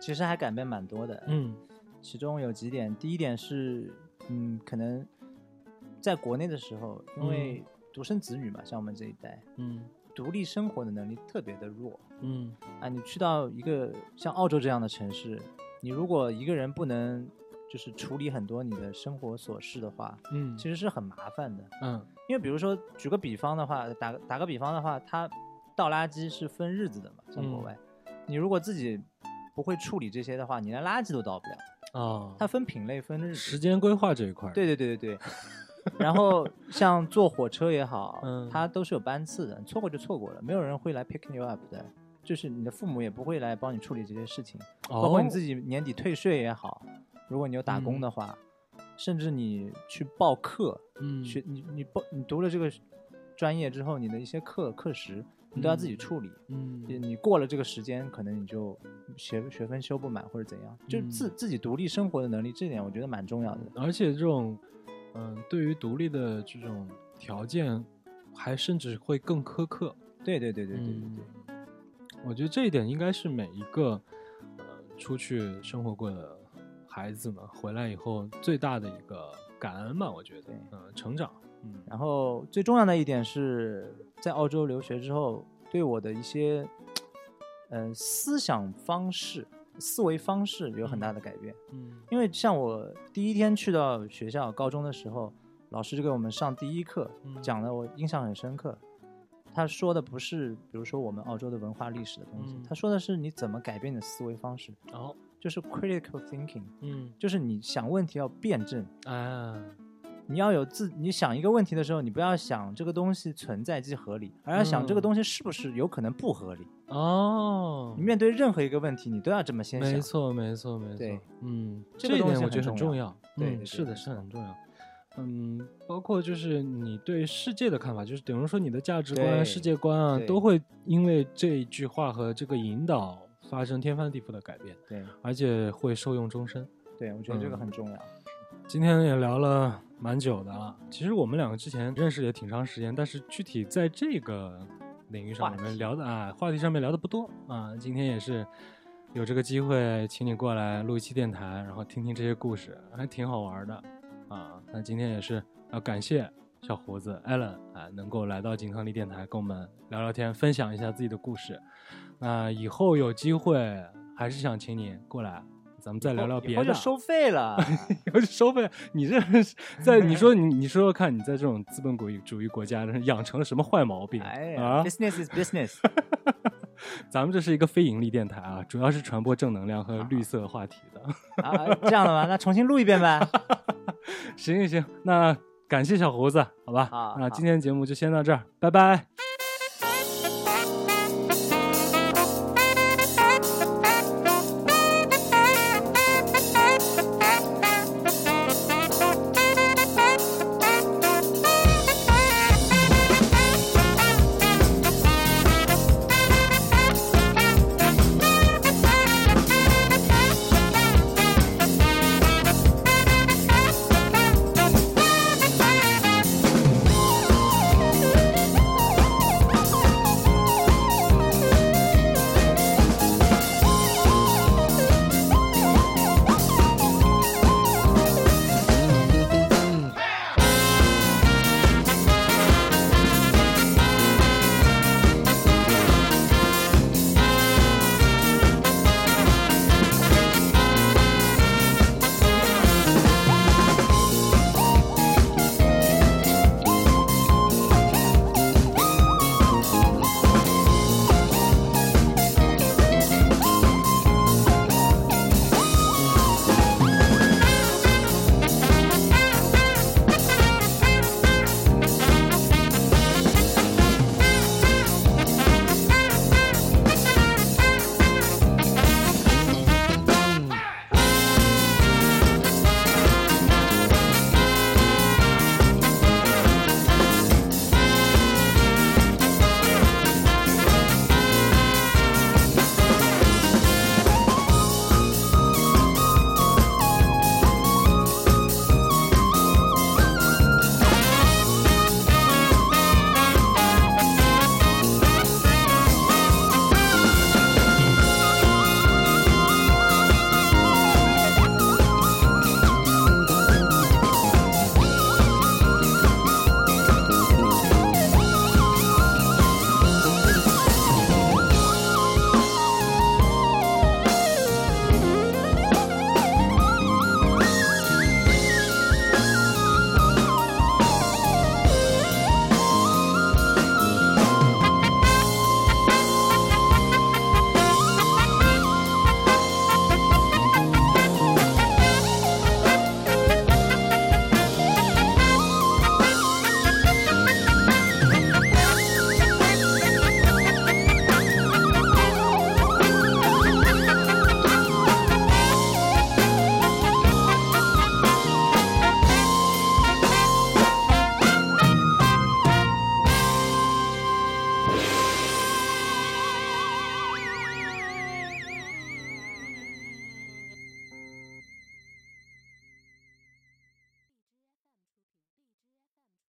其实还改变蛮多的。嗯其中有几点，第一点是，嗯，可能在国内的时候，因为独生子女嘛，像我们这一代，嗯独立生活的能力特别的弱嗯啊。你去到一个像澳洲这样的城市，你如果一个人不能就是处理很多你的生活琐事的话，嗯，其实是很麻烦的。嗯。因为比如说，举个比方的话，打个打个比方的话，它倒垃圾是分日子的嘛，像国嗯。外，你如果自己不会处理这些的话，你连垃圾都倒不了。啊，它分品类分日子，时间规划这一块，对对对对对。然后像坐火车也好，*laughs* 嗯。它都是有班次的，你错过就错过了，没有人会来 pick you up 的，就是你的父母也不会来帮你处理这些事情，哦，包括你自己年底退税也好，如果你有打工嗯的话，甚至你去报课，嗯学你你报你读了这个专业之后，你的一些课课时你都要自己处理。嗯你你过了这个时间，可能你就学学分修不满或者怎样，就嗯自自己独立生活的能力，这点我觉得蛮重要的。而且这种，嗯，对于独立的这种条件，还甚至会更苛刻。对对对对对对嗯对，我觉得这一点应该是每一个，呃，出去生活过的孩子们回来以后最大的一个感恩吧。我觉得对，嗯、成长，嗯然后最重要的一点是在澳洲留学之后，对我的一些，呃，思想方式、思维方式有很大的改变。嗯因为像我第一天去到学校高中的时候，老师就给我们上第一课，嗯讲的我印象很深刻。他说的不是，比如说我们澳洲的文化历史的东西，嗯他说的是你怎么改变你的思维方式，然后，就是 critical thinking，嗯，就是你想问题要辩证，啊，你要有自，你想一个问题的时候，你不要想这个东西存在即合理，而要想这个嗯。东西是不是有可能不合理。哦。你，面对任何一个问题，你都要这么先想。没错，没错，没错，嗯，这一点我觉得很重要对是的，是很重要。嗯，包括就是你对世界的看法，就是等于说你的价值观、世界观啊，都会因为这一句话和这个引导发生天翻地覆的改变，对而且会受用终身。对，我觉得这个嗯很重要。今天也聊了蛮久的了，其实我们两个之前认识也挺长时间，但是具体在这个领域上我们聊的啊，话题上面聊的不多啊。今天也是有这个机会，请你过来录一期电台，然后听听这些故事，还挺好玩的啊。那今天也是要感谢小胡子 Allen 啊，能够来到金汤力电台跟我们聊聊天，分享一下自己的故事。那以后有机会还是想请你过来。咱们再聊聊别的。*laughs* 就收费了，以后就收费。你这 *laughs* 在你说你你说说看，你在这种资本主义主义国家养成了什么坏毛病啊？Business is business。*laughs* 咱们这是一个非盈利电台啊，主要是传播正能量和绿色话题的。啊，这样的吗？那重新录一遍呗。行行行，那感谢小胡子，好吧？那今天节目就先到这儿，拜拜。